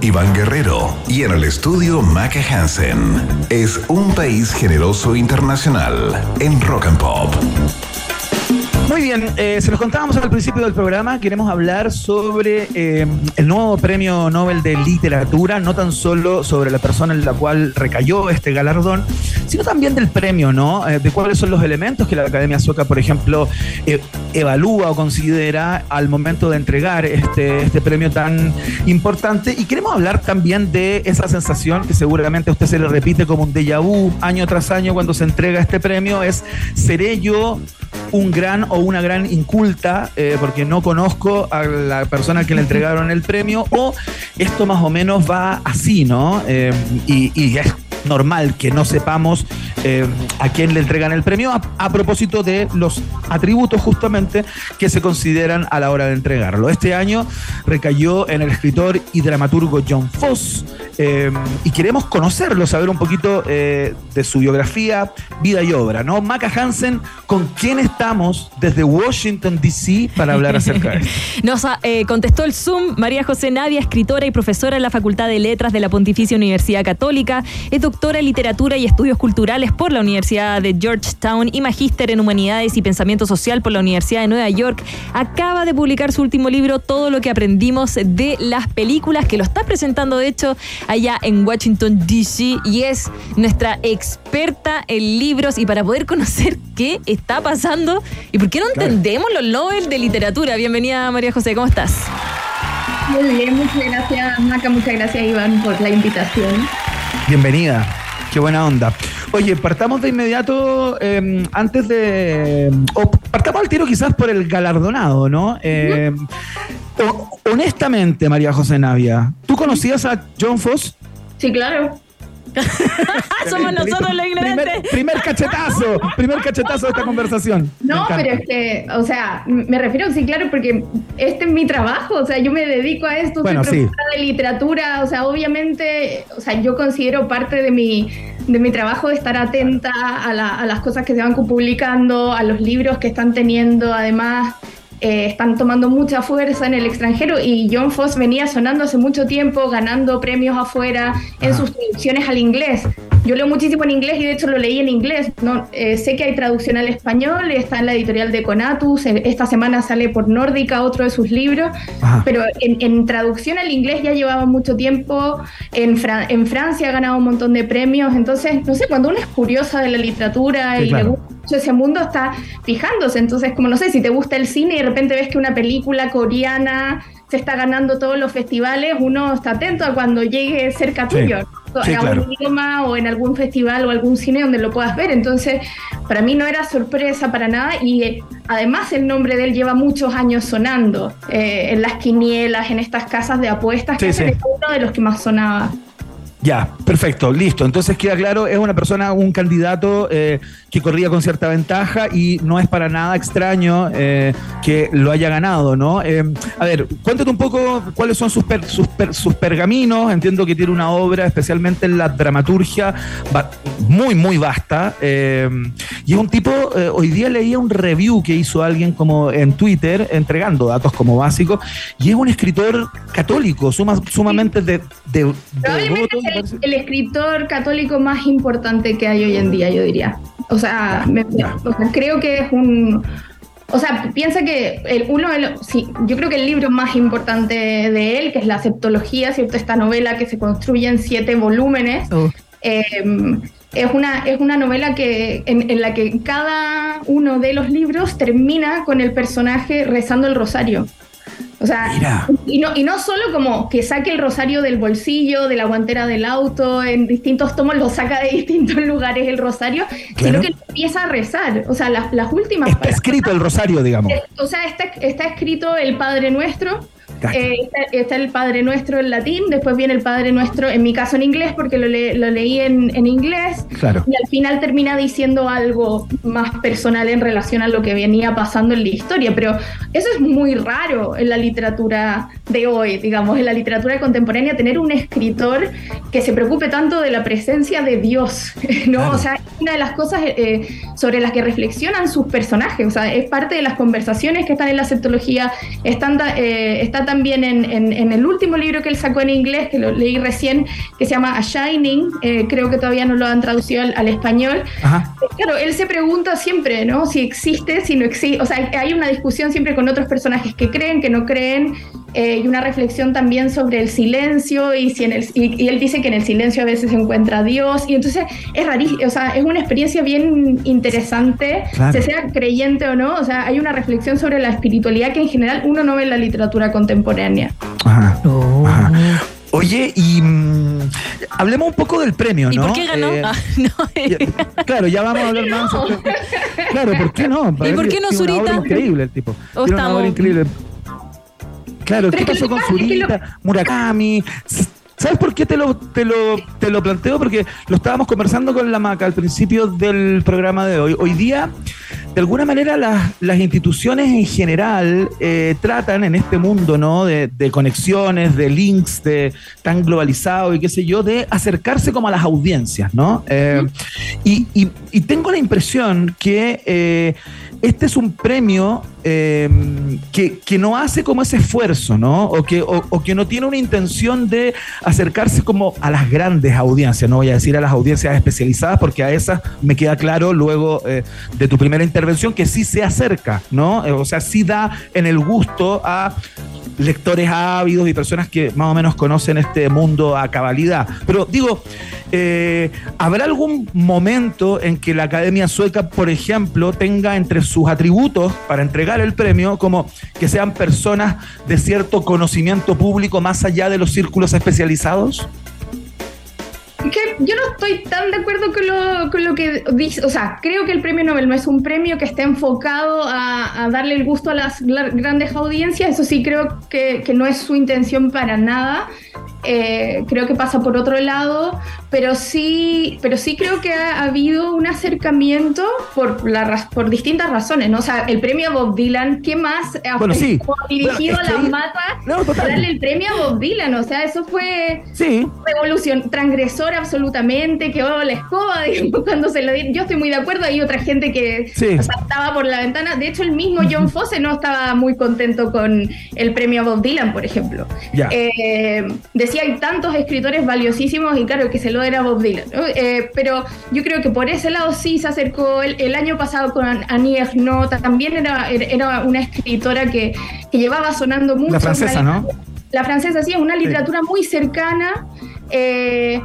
Iván Guerrero. Y en el estudio, Maca Hansen. Es un país generoso internacional en Rock and Pop. Muy bien, eh, se los contábamos al principio del programa, queremos hablar sobre eh, el nuevo premio Nobel de Literatura, no tan solo sobre la persona en la cual recayó este galardón, sino también del premio, ¿no? Eh, de cuáles son los elementos que la Academia Sueca, por ejemplo, eh, evalúa o considera al momento de entregar este, este premio tan importante. Y queremos hablar también de esa sensación que seguramente a usted se le repite como un déjà vu año tras año cuando se entrega este premio, es ¿seré yo un gran o una gran inculta eh, porque no conozco a la persona que le entregaron el premio o esto más o menos va así, ¿no? Eh, y, y es normal que no sepamos eh, a quién le entregan el premio a, propósito de los atributos justamente que se consideran a la hora de entregarlo. Este año recayó en el escritor y dramaturgo John Foss eh, y queremos conocerlo, saber un poquito eh, de su biografía, vida y obra, ¿no? Maca Hansen, ¿con quién estamos desde Washington, D.C. para hablar acerca de esto? <laughs> Nos eh, contestó el Zoom María José Navia, escritora y profesora en la Facultad de Letras de la Pontificia Universidad Católica. Es doctora en Literatura y Estudios Culturales por la Universidad de Georgetown y magíster en Humanidades y Pensamiento Social por la Universidad de Nueva York. Acaba de publicar su último libro, Todo lo que aprendimos de las películas, que lo está presentando, de hecho, allá en Washington, D.C. y es nuestra experta en libros y para poder conocer qué está pasando y por qué no Claro. entendemos los Nobel de literatura. Bienvenida, María José, ¿cómo estás? Muy bien, muchas gracias Maca, muchas gracias Iván por la invitación. Bienvenida. Qué buena onda. Oye, partamos de inmediato, eh, antes de... O partamos al tiro quizás por el galardonado, ¿no? Ho- honestamente, María José Navia, ¿tú conocías a John Foss? Sí, claro. <laughs> Somos nosotros los ignorantes. Primer, primer cachetazo, primer cachetazo de esta conversación. <laughs> No, pero es que, o sea, me refiero, sí, claro, porque este es mi trabajo, o sea, yo me dedico a esto, Bueno, soy sí. de literatura, o sea, obviamente, o sea, yo considero parte de mi, de mi trabajo estar atenta a, la- a las cosas que se van publicando, a los libros que están teniendo, además, eh, están tomando mucha fuerza en el extranjero y John Foss venía sonando hace mucho tiempo, ganando premios afuera en sus traducciones al inglés. Yo leo muchísimo en inglés y de hecho lo leí en inglés. No, Eh, sé que hay traducción al español, está en la editorial de Conatus, esta semana sale por Nórdica otro de sus libros, pero en, en traducción al inglés ya llevaba mucho tiempo, en, Fra- en Francia ha ganado un montón de premios, entonces, no sé, cuando uno es curiosa de la literatura Sí, y claro. le gusta ese mundo, está fijándose, entonces, como no sé, si te gusta el cine y de repente ves que una película coreana se está ganando todos los festivales, uno está atento a cuando llegue cerca Sí. tuyo. ¿no? Sí, en claro. algún idioma o en algún festival o algún cine donde lo puedas ver. Entonces, para mí no era sorpresa para nada y eh, además el nombre de él lleva muchos años sonando eh, en las quinielas, en estas casas de apuestas, Sí, que sí. es uno de los que más sonaba. Ya, perfecto, listo. Entonces queda claro, es una persona, un candidato eh, que corría con cierta ventaja y no es para nada extraño eh, que lo haya ganado, ¿no? Eh, a ver, cuéntate un poco cuáles son sus, per- sus, per- sus pergaminos. Entiendo que tiene una obra, especialmente en la dramaturgia, muy, muy vasta. y es un tipo, hoy día leía un review que hizo alguien como en Twitter, entregando datos como básicos, y es un escritor católico, suma- sumamente de, de, devoto, es el, escritor católico más importante que hay hoy en día, yo diría. O sea, me- o sea, creo que es un... O sea, piensa que el, uno de los, sí, yo creo que el libro más importante de él, que es la Septología, ¿cierto? Esta novela que se construye en siete volúmenes, eh, es, una, es una novela que, en, en la que cada uno de los libros termina con el personaje rezando el rosario. O sea, Mira. y no, y no solo como que saque el rosario del bolsillo, de la guantera del auto, en distintos tomos lo saca de distintos <laughs> lugares el rosario, Claro. sino que empieza a rezar. O sea, las, las últimas Está escrito el rosario, digamos. O sea, está, está escrito el Padre Nuestro. Eh, está, está el Padre Nuestro en latín, después viene el Padre Nuestro, en mi caso en inglés, porque lo, le- lo leí en, en inglés, Claro. y al final termina diciendo algo más personal en relación a lo que venía pasando en la historia, pero eso es muy raro en la literatura de hoy, digamos, en la literatura contemporánea, tener un escritor que se preocupe tanto de la presencia de Dios, <laughs> ¿no? Claro. O sea, es una de las cosas eh, sobre las que reflexionan sus personajes, o sea, es parte de las conversaciones que están en la septología, están, eh, está también en, en- en el último libro que él sacó en inglés, que lo leí recién, que se llama A Shining, eh, creo que todavía no lo han traducido al, al español. Ajá. Claro, él se pregunta siempre, ¿no? Si existe, si no existe, o sea, hay una discusión siempre con otros personajes que creen, que no creen, eh, y una reflexión también sobre el silencio y si en el y, y él dice que en el silencio a veces se encuentra Dios y entonces es rarísimo, o sea, es una experiencia bien interesante, Claro. se sea creyente o no, o sea, hay una reflexión sobre la espiritualidad que en general uno no ve en la literatura contemporánea. Ajá. Ajá. Oye, y mm, hablemos un poco del premio, ¿Y ¿no? por qué ganó? Eh, Ah, <laughs> no. ya- claro, ya vamos a hablar más. Claro, ¿por qué no? ¿Y por qué no Zurita? increíble el tipo. ¿O Tiene una estamos- obra increíble. Claro, Pero ¿qué pasó con lo- Zurita, Murakami? ¿Sabes por qué te lo, te, lo, te lo planteo? Porque lo estábamos conversando con la Maca al principio del programa de hoy. Hoy día, de alguna manera, las, las instituciones en general eh, tratan en este mundo ¿no? de, de conexiones, de links, de tan globalizado y qué sé yo, de acercarse como a las audiencias, ¿no? Eh, y, y- y tengo la impresión que eh, este es un premio eh, que, que no hace como ese esfuerzo, ¿no? O que, o que no tiene una intención de acercarse como a las grandes audiencias, no voy a decir a las audiencias especializadas, porque a esas me queda claro luego eh, de tu primera intervención que sí se acerca, ¿no? Eh, O sea, sí da en el gusto a lectores ávidos y personas que más o menos conocen este mundo a cabalidad. Pero digo, eh, ¿habrá algún momento en que la Academia Sueca, por ejemplo, tenga entre sus atributos para entregar el premio como que sean personas de cierto conocimiento público más allá de los círculos especializados? que yo no estoy tan de acuerdo con lo, que dice, o sea, creo que el premio Nobel no es un premio que esté enfocado a, darle el gusto a las grandes audiencias, eso sí creo que, que no es su intención para nada. Eh, creo que pasa por otro lado, pero sí, pero sí creo que ha, habido un acercamiento por, la, por distintas razones, ¿no? O sea, el premio a Bob Dylan, ¿qué más ha Bueno, sí. dirigido Bueno, es que a las ahí- matas No, darle el premio a Bob Dylan? O sea, eso fue Sí. revolución, transgresor absolutamente, que oh, la escoba, <laughs> digamos, cuando se lo dieron. Yo estoy muy de acuerdo, hay otra gente que Sí. saltaba por la ventana. De hecho, el mismo John Fosse no estaba muy contento con el premio a Bob Dylan, por ejemplo. Ya. Eh, decía, hay tantos escritores valiosísimos y claro, que se lo era Bob Dylan. ¿no? Eh, pero yo creo que por ese lado sí se acercó. El, el año pasado con Annie Ernaux también era, era una escritora que, que llevaba sonando mucho. La francesa, ¿no? la francesa sí, es una literatura muy cercana, eh,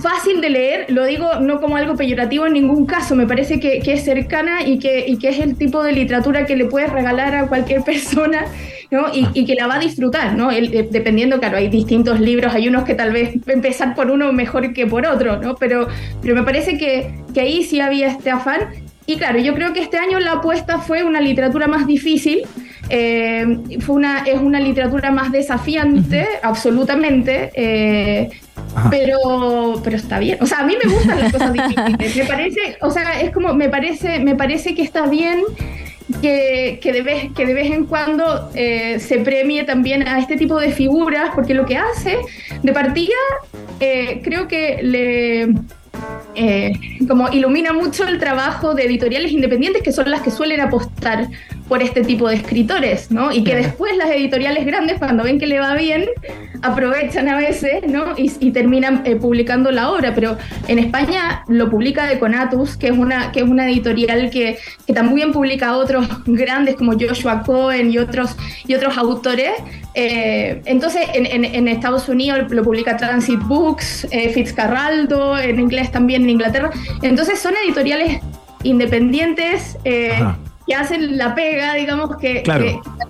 fácil de leer, lo digo no como algo peyorativo en ningún caso, me parece que, que es cercana y que, y que es el tipo de literatura que le puedes regalar a cualquier <laughs> persona ¿no? y, y que la va a disfrutar, ¿no? El- eh, dependiendo, claro, hay distintos libros, hay unos que tal vez <laughs> empezar por uno mejor que por otro, ¿no? pero, pero me parece que, que ahí sí había este afán. Y claro, yo creo que este año la apuesta fue una literatura más difícil, eh, fue una, es una literatura más desafiante, absolutamente. eh, pero, pero está bien. O sea, a mí me gustan las cosas difíciles. Me parece, o sea, es como, me parece, me parece que está bien que, que, de, vez, que de vez en cuando eh, se premie también a este tipo de figuras, porque lo que hace de partida, eh, creo que le eh, como ilumina mucho el trabajo de editoriales independientes que son las que suelen apostar por este tipo de escritores, ¿no? Y que después las editoriales grandes, cuando ven que le va bien, aprovechan a veces, ¿no? Y, y terminan eh, publicando la obra. Pero en España lo publica Deconatus, que es una, que es una editorial que, que también publica a otros grandes como Joshua Cohen y otros, y otros autores. Eh, entonces, en, en- en Estados Unidos lo publica Transit Books, eh, Fitzcarraldo, en inglés también en Inglaterra. Entonces, son editoriales independientes. Que hacen la pega, digamos, que, Claro.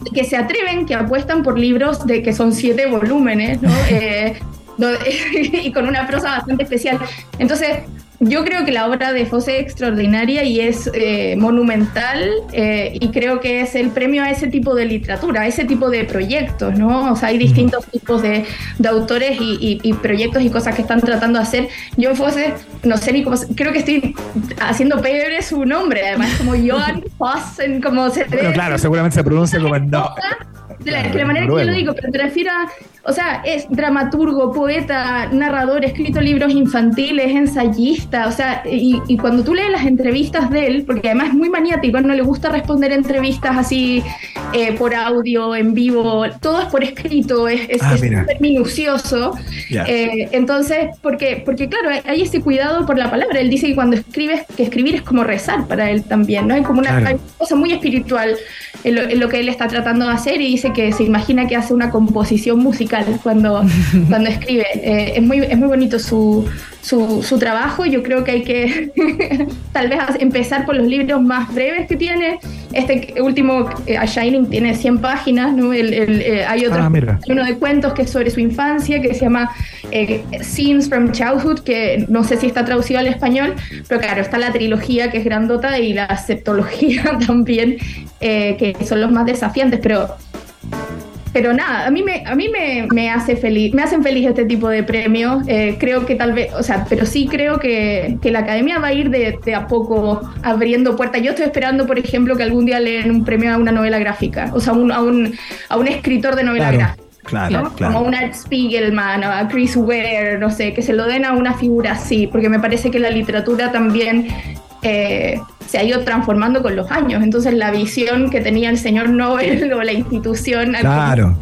que, que se atreven, que apuestan por libros de que son siete volúmenes, ¿no? <laughs> Eh, <laughs> y con una prosa bastante especial. Entonces, yo creo que la obra de Fosse es extraordinaria y es eh, monumental eh, y creo que es el premio a ese tipo de literatura, a ese tipo de proyectos, ¿no? O sea, hay distintos tipos de, de autores y, y- y proyectos y cosas que están tratando de hacer. John Fosse, no sé ni cómo, creo que estoy haciendo pebre su nombre, además como <laughs> Johan Fosse, como se Bueno, claro, seguramente se pronuncia como no. de la, de la manera que yo lo digo, pero te refiero a, o sea, es dramaturgo, poeta, narrador, ha escrito libros infantiles, ensayista, o sea, y, y cuando tú lees las entrevistas de él, porque además es muy maniático, no le gusta responder entrevistas así eh, por audio, en vivo, todo es por escrito, es es- Ah, es minucioso. Eh, entonces, porque, porque claro, hay- hay ese cuidado por la palabra. Él dice que cuando escribes, que escribir es como rezar para él también, ¿no? Hay como una, Claro. hay una cosa muy espiritual en lo, en lo que él está tratando de hacer y dice que se imagina que hace una composición musical cuando, <laughs> cuando escribe. Eh, es, muy, es muy bonito su, su, su trabajo. Yo creo que hay que <laughs> tal vez empezar por los libros más breves que tiene. Este último, eh, A Shining, tiene 100 páginas, ¿no? El- el, eh, hay otro, Ah, uno de cuentos que es sobre su infancia, que se llama eh, Scenes from Childhood, que no sé si está traducido al español, pero claro, está la trilogía que es grandota y la septología <laughs> también, eh, que son los más desafiantes, pero pero nada, a mí me, a mí me, me hace feliz, me hacen feliz este tipo de premios. Eh, creo que tal vez, o sea, pero sí creo que, que la academia va a ir de, de a poco abriendo puertas. Yo estoy esperando, por ejemplo, que algún día le den un premio a una novela gráfica, o sea, un- a, un, a un escritor de novela Claro, gráfica. claro, ¿no? claro. Como un Art Spiegelman o a Chris Ware, no sé, que se lo den a una figura así, porque me parece que la literatura también eh, se ha ido transformando con los años. Entonces la visión que tenía el señor Nobel o la institución Claro.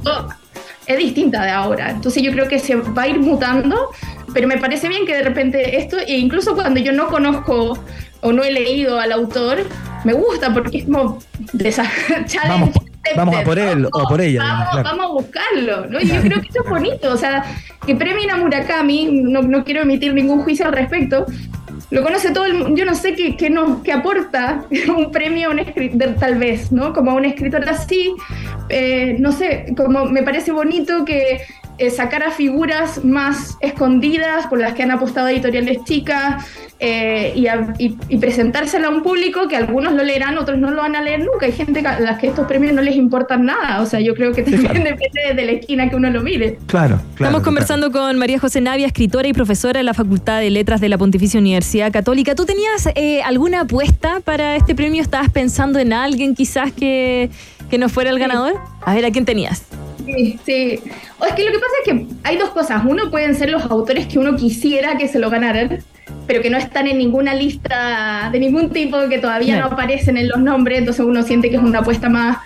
es distinta de ahora. Entonces yo creo que se va a ir mutando, pero me parece bien que de repente esto, e incluso cuando yo no conozco o no he leído al autor, me gusta porque es como desa- challenge Vamos, vamos a por él o por ella, Vamos, digamos, claro. vamos a buscarlo, ¿no? Y yo creo que eso es bonito, o sea, que premien a Murakami, no, no quiero emitir ningún juicio al respecto, lo conoce todo el mundo, yo no sé qué, qué, nos- qué aporta <laughs> un premio a un escritor, tal vez, ¿no? Como a un escritor así, eh, no sé, como me parece bonito que eh, sacar a figuras más escondidas por las que han apostado editoriales chicas, eh, y, a- y- y presentársela a un público que algunos lo leerán, otros no lo van a leer nunca. Hay gente a las que estos premios no les importan nada. O sea, yo creo que también depende de la esquina que uno lo mire. Claro, claro. Estamos conversando con María José Navia, escritora y profesora en la Facultad de Letras de la Pontificia Universidad Católica. ¿Tú tenías eh, alguna apuesta para este premio? ¿Estabas pensando en alguien quizás que, que no fuera el ganador? A ver, ¿a quién tenías? Sí, sí. O es que lo que pasa es que hay dos cosas. Uno pueden ser los autores que uno quisiera que se lo ganaran, pero que no están en ninguna lista de ningún tipo, que todavía Claro. no aparecen en los nombres, entonces uno siente que es una apuesta más,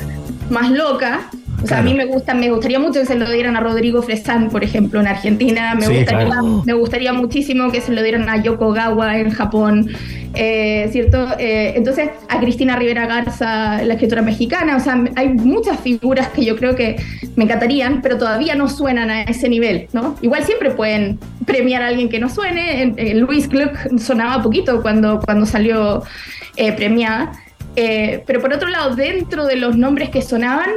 más loca. O sea, a mí me gusta, me gustaría mucho que se lo dieran a Rodrigo Fresán, por ejemplo, en Argentina. Me, Sí, gustaría, claro. me gustaría muchísimo que se lo dieran a Yoko Gawa en Japón, eh, ¿cierto? Eh, entonces, a Cristina Rivera Garza, la escritora mexicana. O sea, hay muchas figuras que yo creo que me encantarían, pero todavía no suenan a ese nivel, ¿no? Igual siempre pueden premiar a alguien que no suene. En- en Luis Gluck sonaba poquito cuando, cuando salió eh, premiada. Eh, pero por otro lado, dentro de los nombres que sonaban,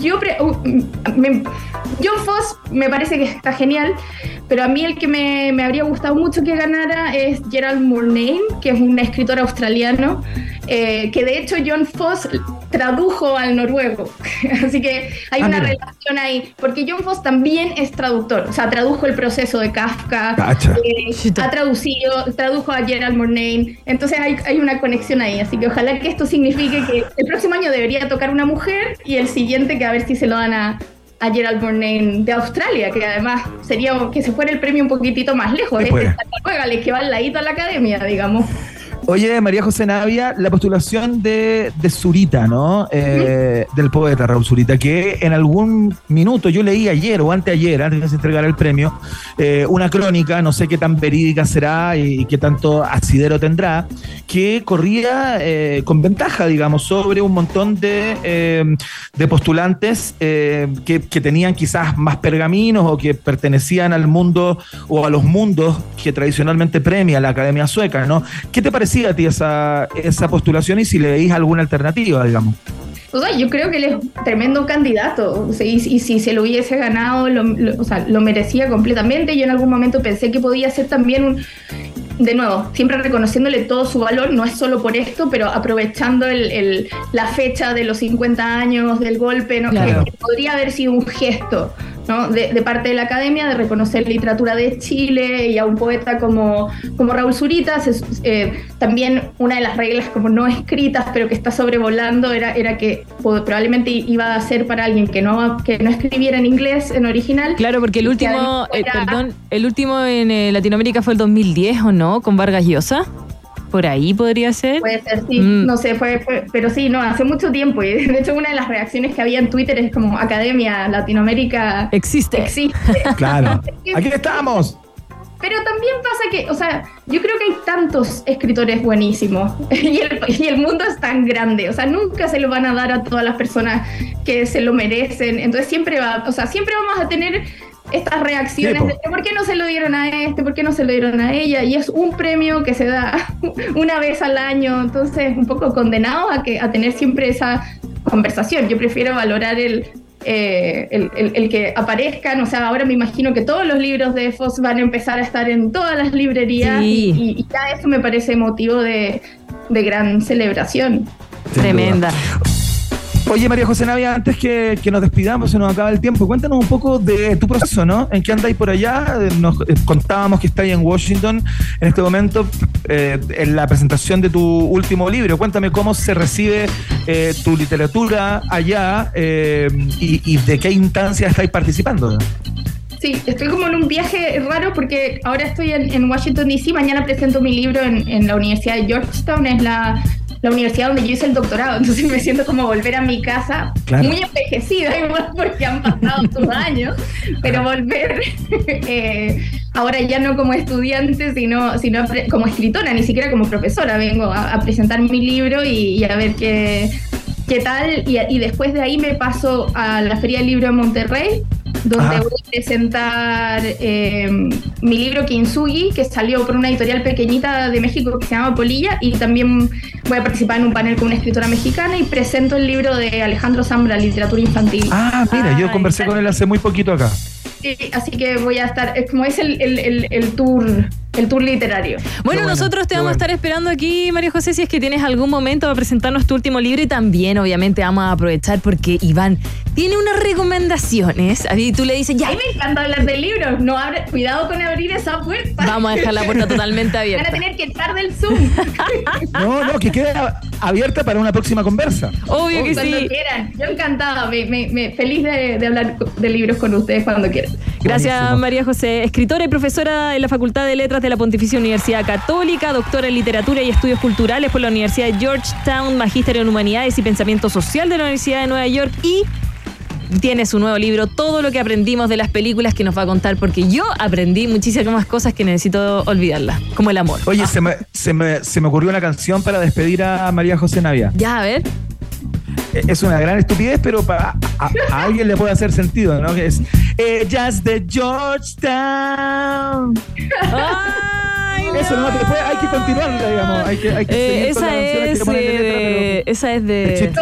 yo pre- uh, me- John Foss me parece que está genial, pero a mí el que me, me habría gustado mucho que ganara es Gerald Murnane, que es un escritor australiano, eh, que de hecho John Foss tradujo al noruego. <laughs> Así que hay Ah, una mira. relación ahí, porque John Foss también es traductor, o sea, tradujo el proceso de Kafka, eh, ha traducido, tradujo a Gerald Murnane, entonces hay, hay una conexión ahí, así que ojalá que esto signifique que el próximo año debería tocar una mujer y el siguiente que a ver si se lo dan a, a Gerald Murnane de Australia, que además sería que se fuera el premio un poquitito más lejos, Sí, que va al ladito a la academia, digamos. Oye, María José Navia, la postulación de, de Zurita, ¿no? Eh, Del poeta Raúl Zurita, que en algún minuto yo leí ayer o anteayer, antes de entregara el premio, eh, una crónica, no sé qué tan verídica será y, qué tanto asidero tendrá, que corría eh, con ventaja, digamos, sobre un montón de, eh, de postulantes eh, que, que tenían quizás más pergaminos o que pertenecían al mundo o a los mundos que tradicionalmente premia la Academia Sueca, ¿no? ¿Qué te parecía a ti esa, esa postulación y si le veis alguna alternativa, digamos? O sea, yo creo que él es un tremendo candidato. O sea, y, y si se lo hubiese ganado, lo, lo- o sea, lo merecía completamente. Yo en algún momento pensé que podía ser también un. De nuevo, siempre reconociéndole todo su valor, no es solo por esto, pero aprovechando el- el- la fecha de los 50 años del golpe, ¿no? Claro. que, que podría haber sido un gesto ¿no? de, de parte de la academia de reconocer literatura de Chile y a un poeta como, como Raúl Zurita. Se- eh, también una de las reglas como no escritas, pero que está sobrevolando, era, era que probablemente iba a ser para alguien que no, que no escribiera en inglés en original. Claro, porque el último, eh, perdón, el último en eh, Latinoamérica fue el 2010, ¿o no? Con Vargas Llosa. Por ahí podría ser. Puede ser, sí, Mm. no sé, fue, fue- pero sí, no, hace mucho tiempo. Y de hecho, una de las reacciones que había en Twitter es como Academia Latinoamérica Existe. existe. <laughs> Claro. <laughs> Aquí estamos. Pero también pasa que, o sea, yo creo que hay tantos escritores buenísimos <laughs> y el, y el mundo es tan grande, o sea, nunca se lo van a dar a todas las personas que se lo merecen, entonces siempre va, o sea, siempre vamos a tener estas reacciones Sí, po. de por qué no se lo dieron a este, por qué no se lo dieron a ella, y es un premio que se da <laughs> una vez al año, entonces un poco condenado a, que, a tener siempre esa conversación, yo prefiero valorar el, eh, el, el- el que aparezcan. O sea, ahora me imagino que todos los libros de Foss van a empezar a estar en todas las librerías Sí. y, y ya eso me parece motivo de, de gran celebración. Sin Tremenda. Oye, María José Navia, antes que, que nos despidamos, se nos acaba el tiempo, cuéntanos un poco de tu proceso, ¿no? ¿En qué andáis por allá? Eh, Nos eh, contábamos que estáis en Washington en este momento eh, en la presentación de tu último libro. Cuéntame cómo se recibe tu literatura allá y, de qué instancia estáis participando. Sí, estoy como en un viaje raro porque ahora estoy en, en Washington, D.C. Mañana presento mi libro en la Universidad de Georgetown, es la, la universidad donde yo hice el doctorado. Entonces me siento como volver a mi casa, Claro. muy envejecida <laughs> igual porque han pasado sus años, pero volver <laughs> eh, ahora ya no como estudiante, sino, sino como escritora, ni siquiera como profesora. Vengo a, a presentar mi libro y, y a ver qué, qué tal. Y, y después de ahí me paso a la Feria del Libro de Monterrey, donde Ajá. voy a presentar eh, mi libro Kintsugi, que salió por una editorial pequeñita de México que se llama Polilla, y también voy a participar en un panel con una escritora mexicana y presento el libro de Alejandro Zambra, Literatura Infantil. Ah, mira, yo Ay, conversé con él hace muy poquito acá. Sí, así que voy a estar, es como es el, el- el- el tour el tour literario. Bueno, bueno, nosotros te vamos a estar esperando aquí, María José, si es que tienes algún momento para presentarnos tu último libro y también, obviamente, vamos a aprovechar porque Iván tiene unas recomendaciones. Y tú le dices, ya, A mí me encanta hablar de libros. No abre, cuidado con abrir esa puerta. vamos a dejar la puerta totalmente Van a abierta. tener que entrar del Zoom. <laughs> No, no, que quede abierta para una próxima conversa. Obvio que cuando sí. quieran. Yo encantada. Me, me- me- feliz de, de hablar de libros con ustedes cuando quieran. Gracias, Buenísimo. María José. Escritora y profesora en la Facultad de Letras de la Pontificia Universidad Católica, doctora en Literatura y Estudios Culturales por la Universidad de Georgetown, magíster en Humanidades y Pensamiento Social de la Universidad de Nueva York y tiene su nuevo libro, Todo lo que aprendimos de las películas que nos va a contar, porque yo aprendí muchísimas cosas que necesito olvidarlas, como el amor. Oye, Ah, se, me, se, me, se me ocurrió una canción para despedir a María José Navia. ya, a ver. Eh, Es una gran estupidez, pero para, a, a alguien le puede hacer sentido, ¿no? Que es Ellas de Georgetown. Ay, <laughs> Eso no, después hay que continuarla, digamos. Hay que, hay que Eh, esa, la es, que ponerle letra, eh, esa es De Chip-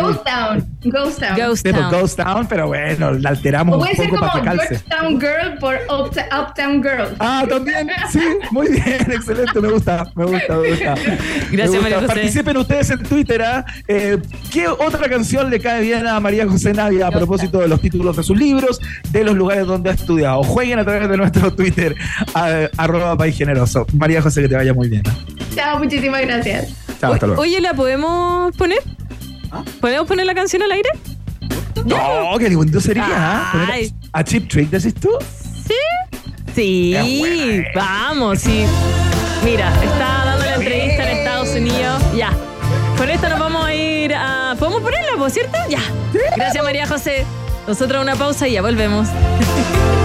Ghost Town. Ghost Town. pero, Ghost pero Town. Ghost Town, pero bueno, la alteramos O un puede ser poco como para que calce. Georgetown Girl por Uptown Girl. Ah, también, sí, muy bien, excelente, me gusta, me gusta, me gusta. <laughs> Gracias, Me gusta. María José. Participen ustedes en Twitter, ¿ah? Eh, ¿Qué otra canción le cae bien a María José Navia a propósito de los títulos de sus libros, de los lugares donde ha estudiado? Jueguen a través de nuestro Twitter, a- arroba país generoso. María José, que te vaya muy bien. Chao, muchísimas gracias. Chao, hasta luego. Oye, ¿la podemos poner? ¿Podemos poner la canción al aire? No, qué lindo sería, ¿ah? A Chip Trick, decís tú. Sí, buena, eh. vamos, sí. Mira, está dando la entrevista en Estados Unidos. Ya. Con esto nos vamos a ir a. ¿Podemos ponerla, por cierto? Ya. Gracias, María José. Nosotros una pausa y ya volvemos. <laughs>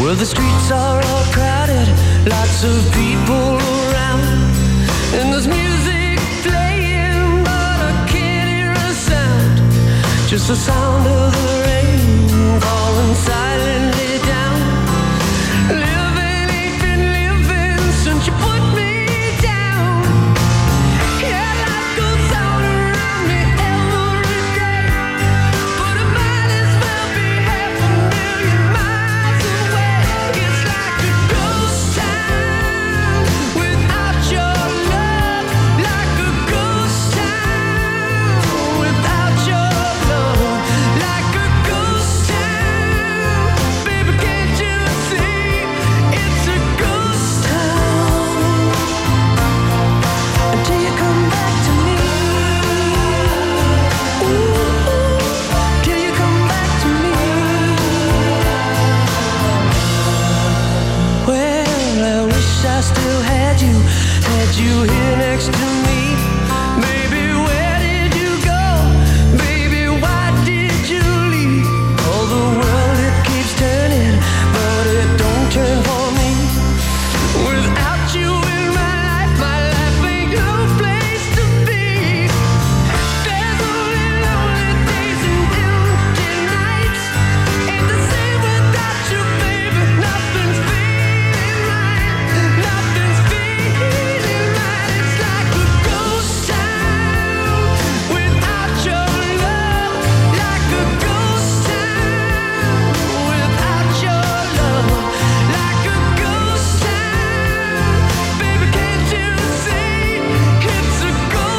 Well, the streets are all crowded, lots of people around, and there's music playing, but I can't hear a sound. Just the sound of the rain falling silently down. Living ain't been living since you put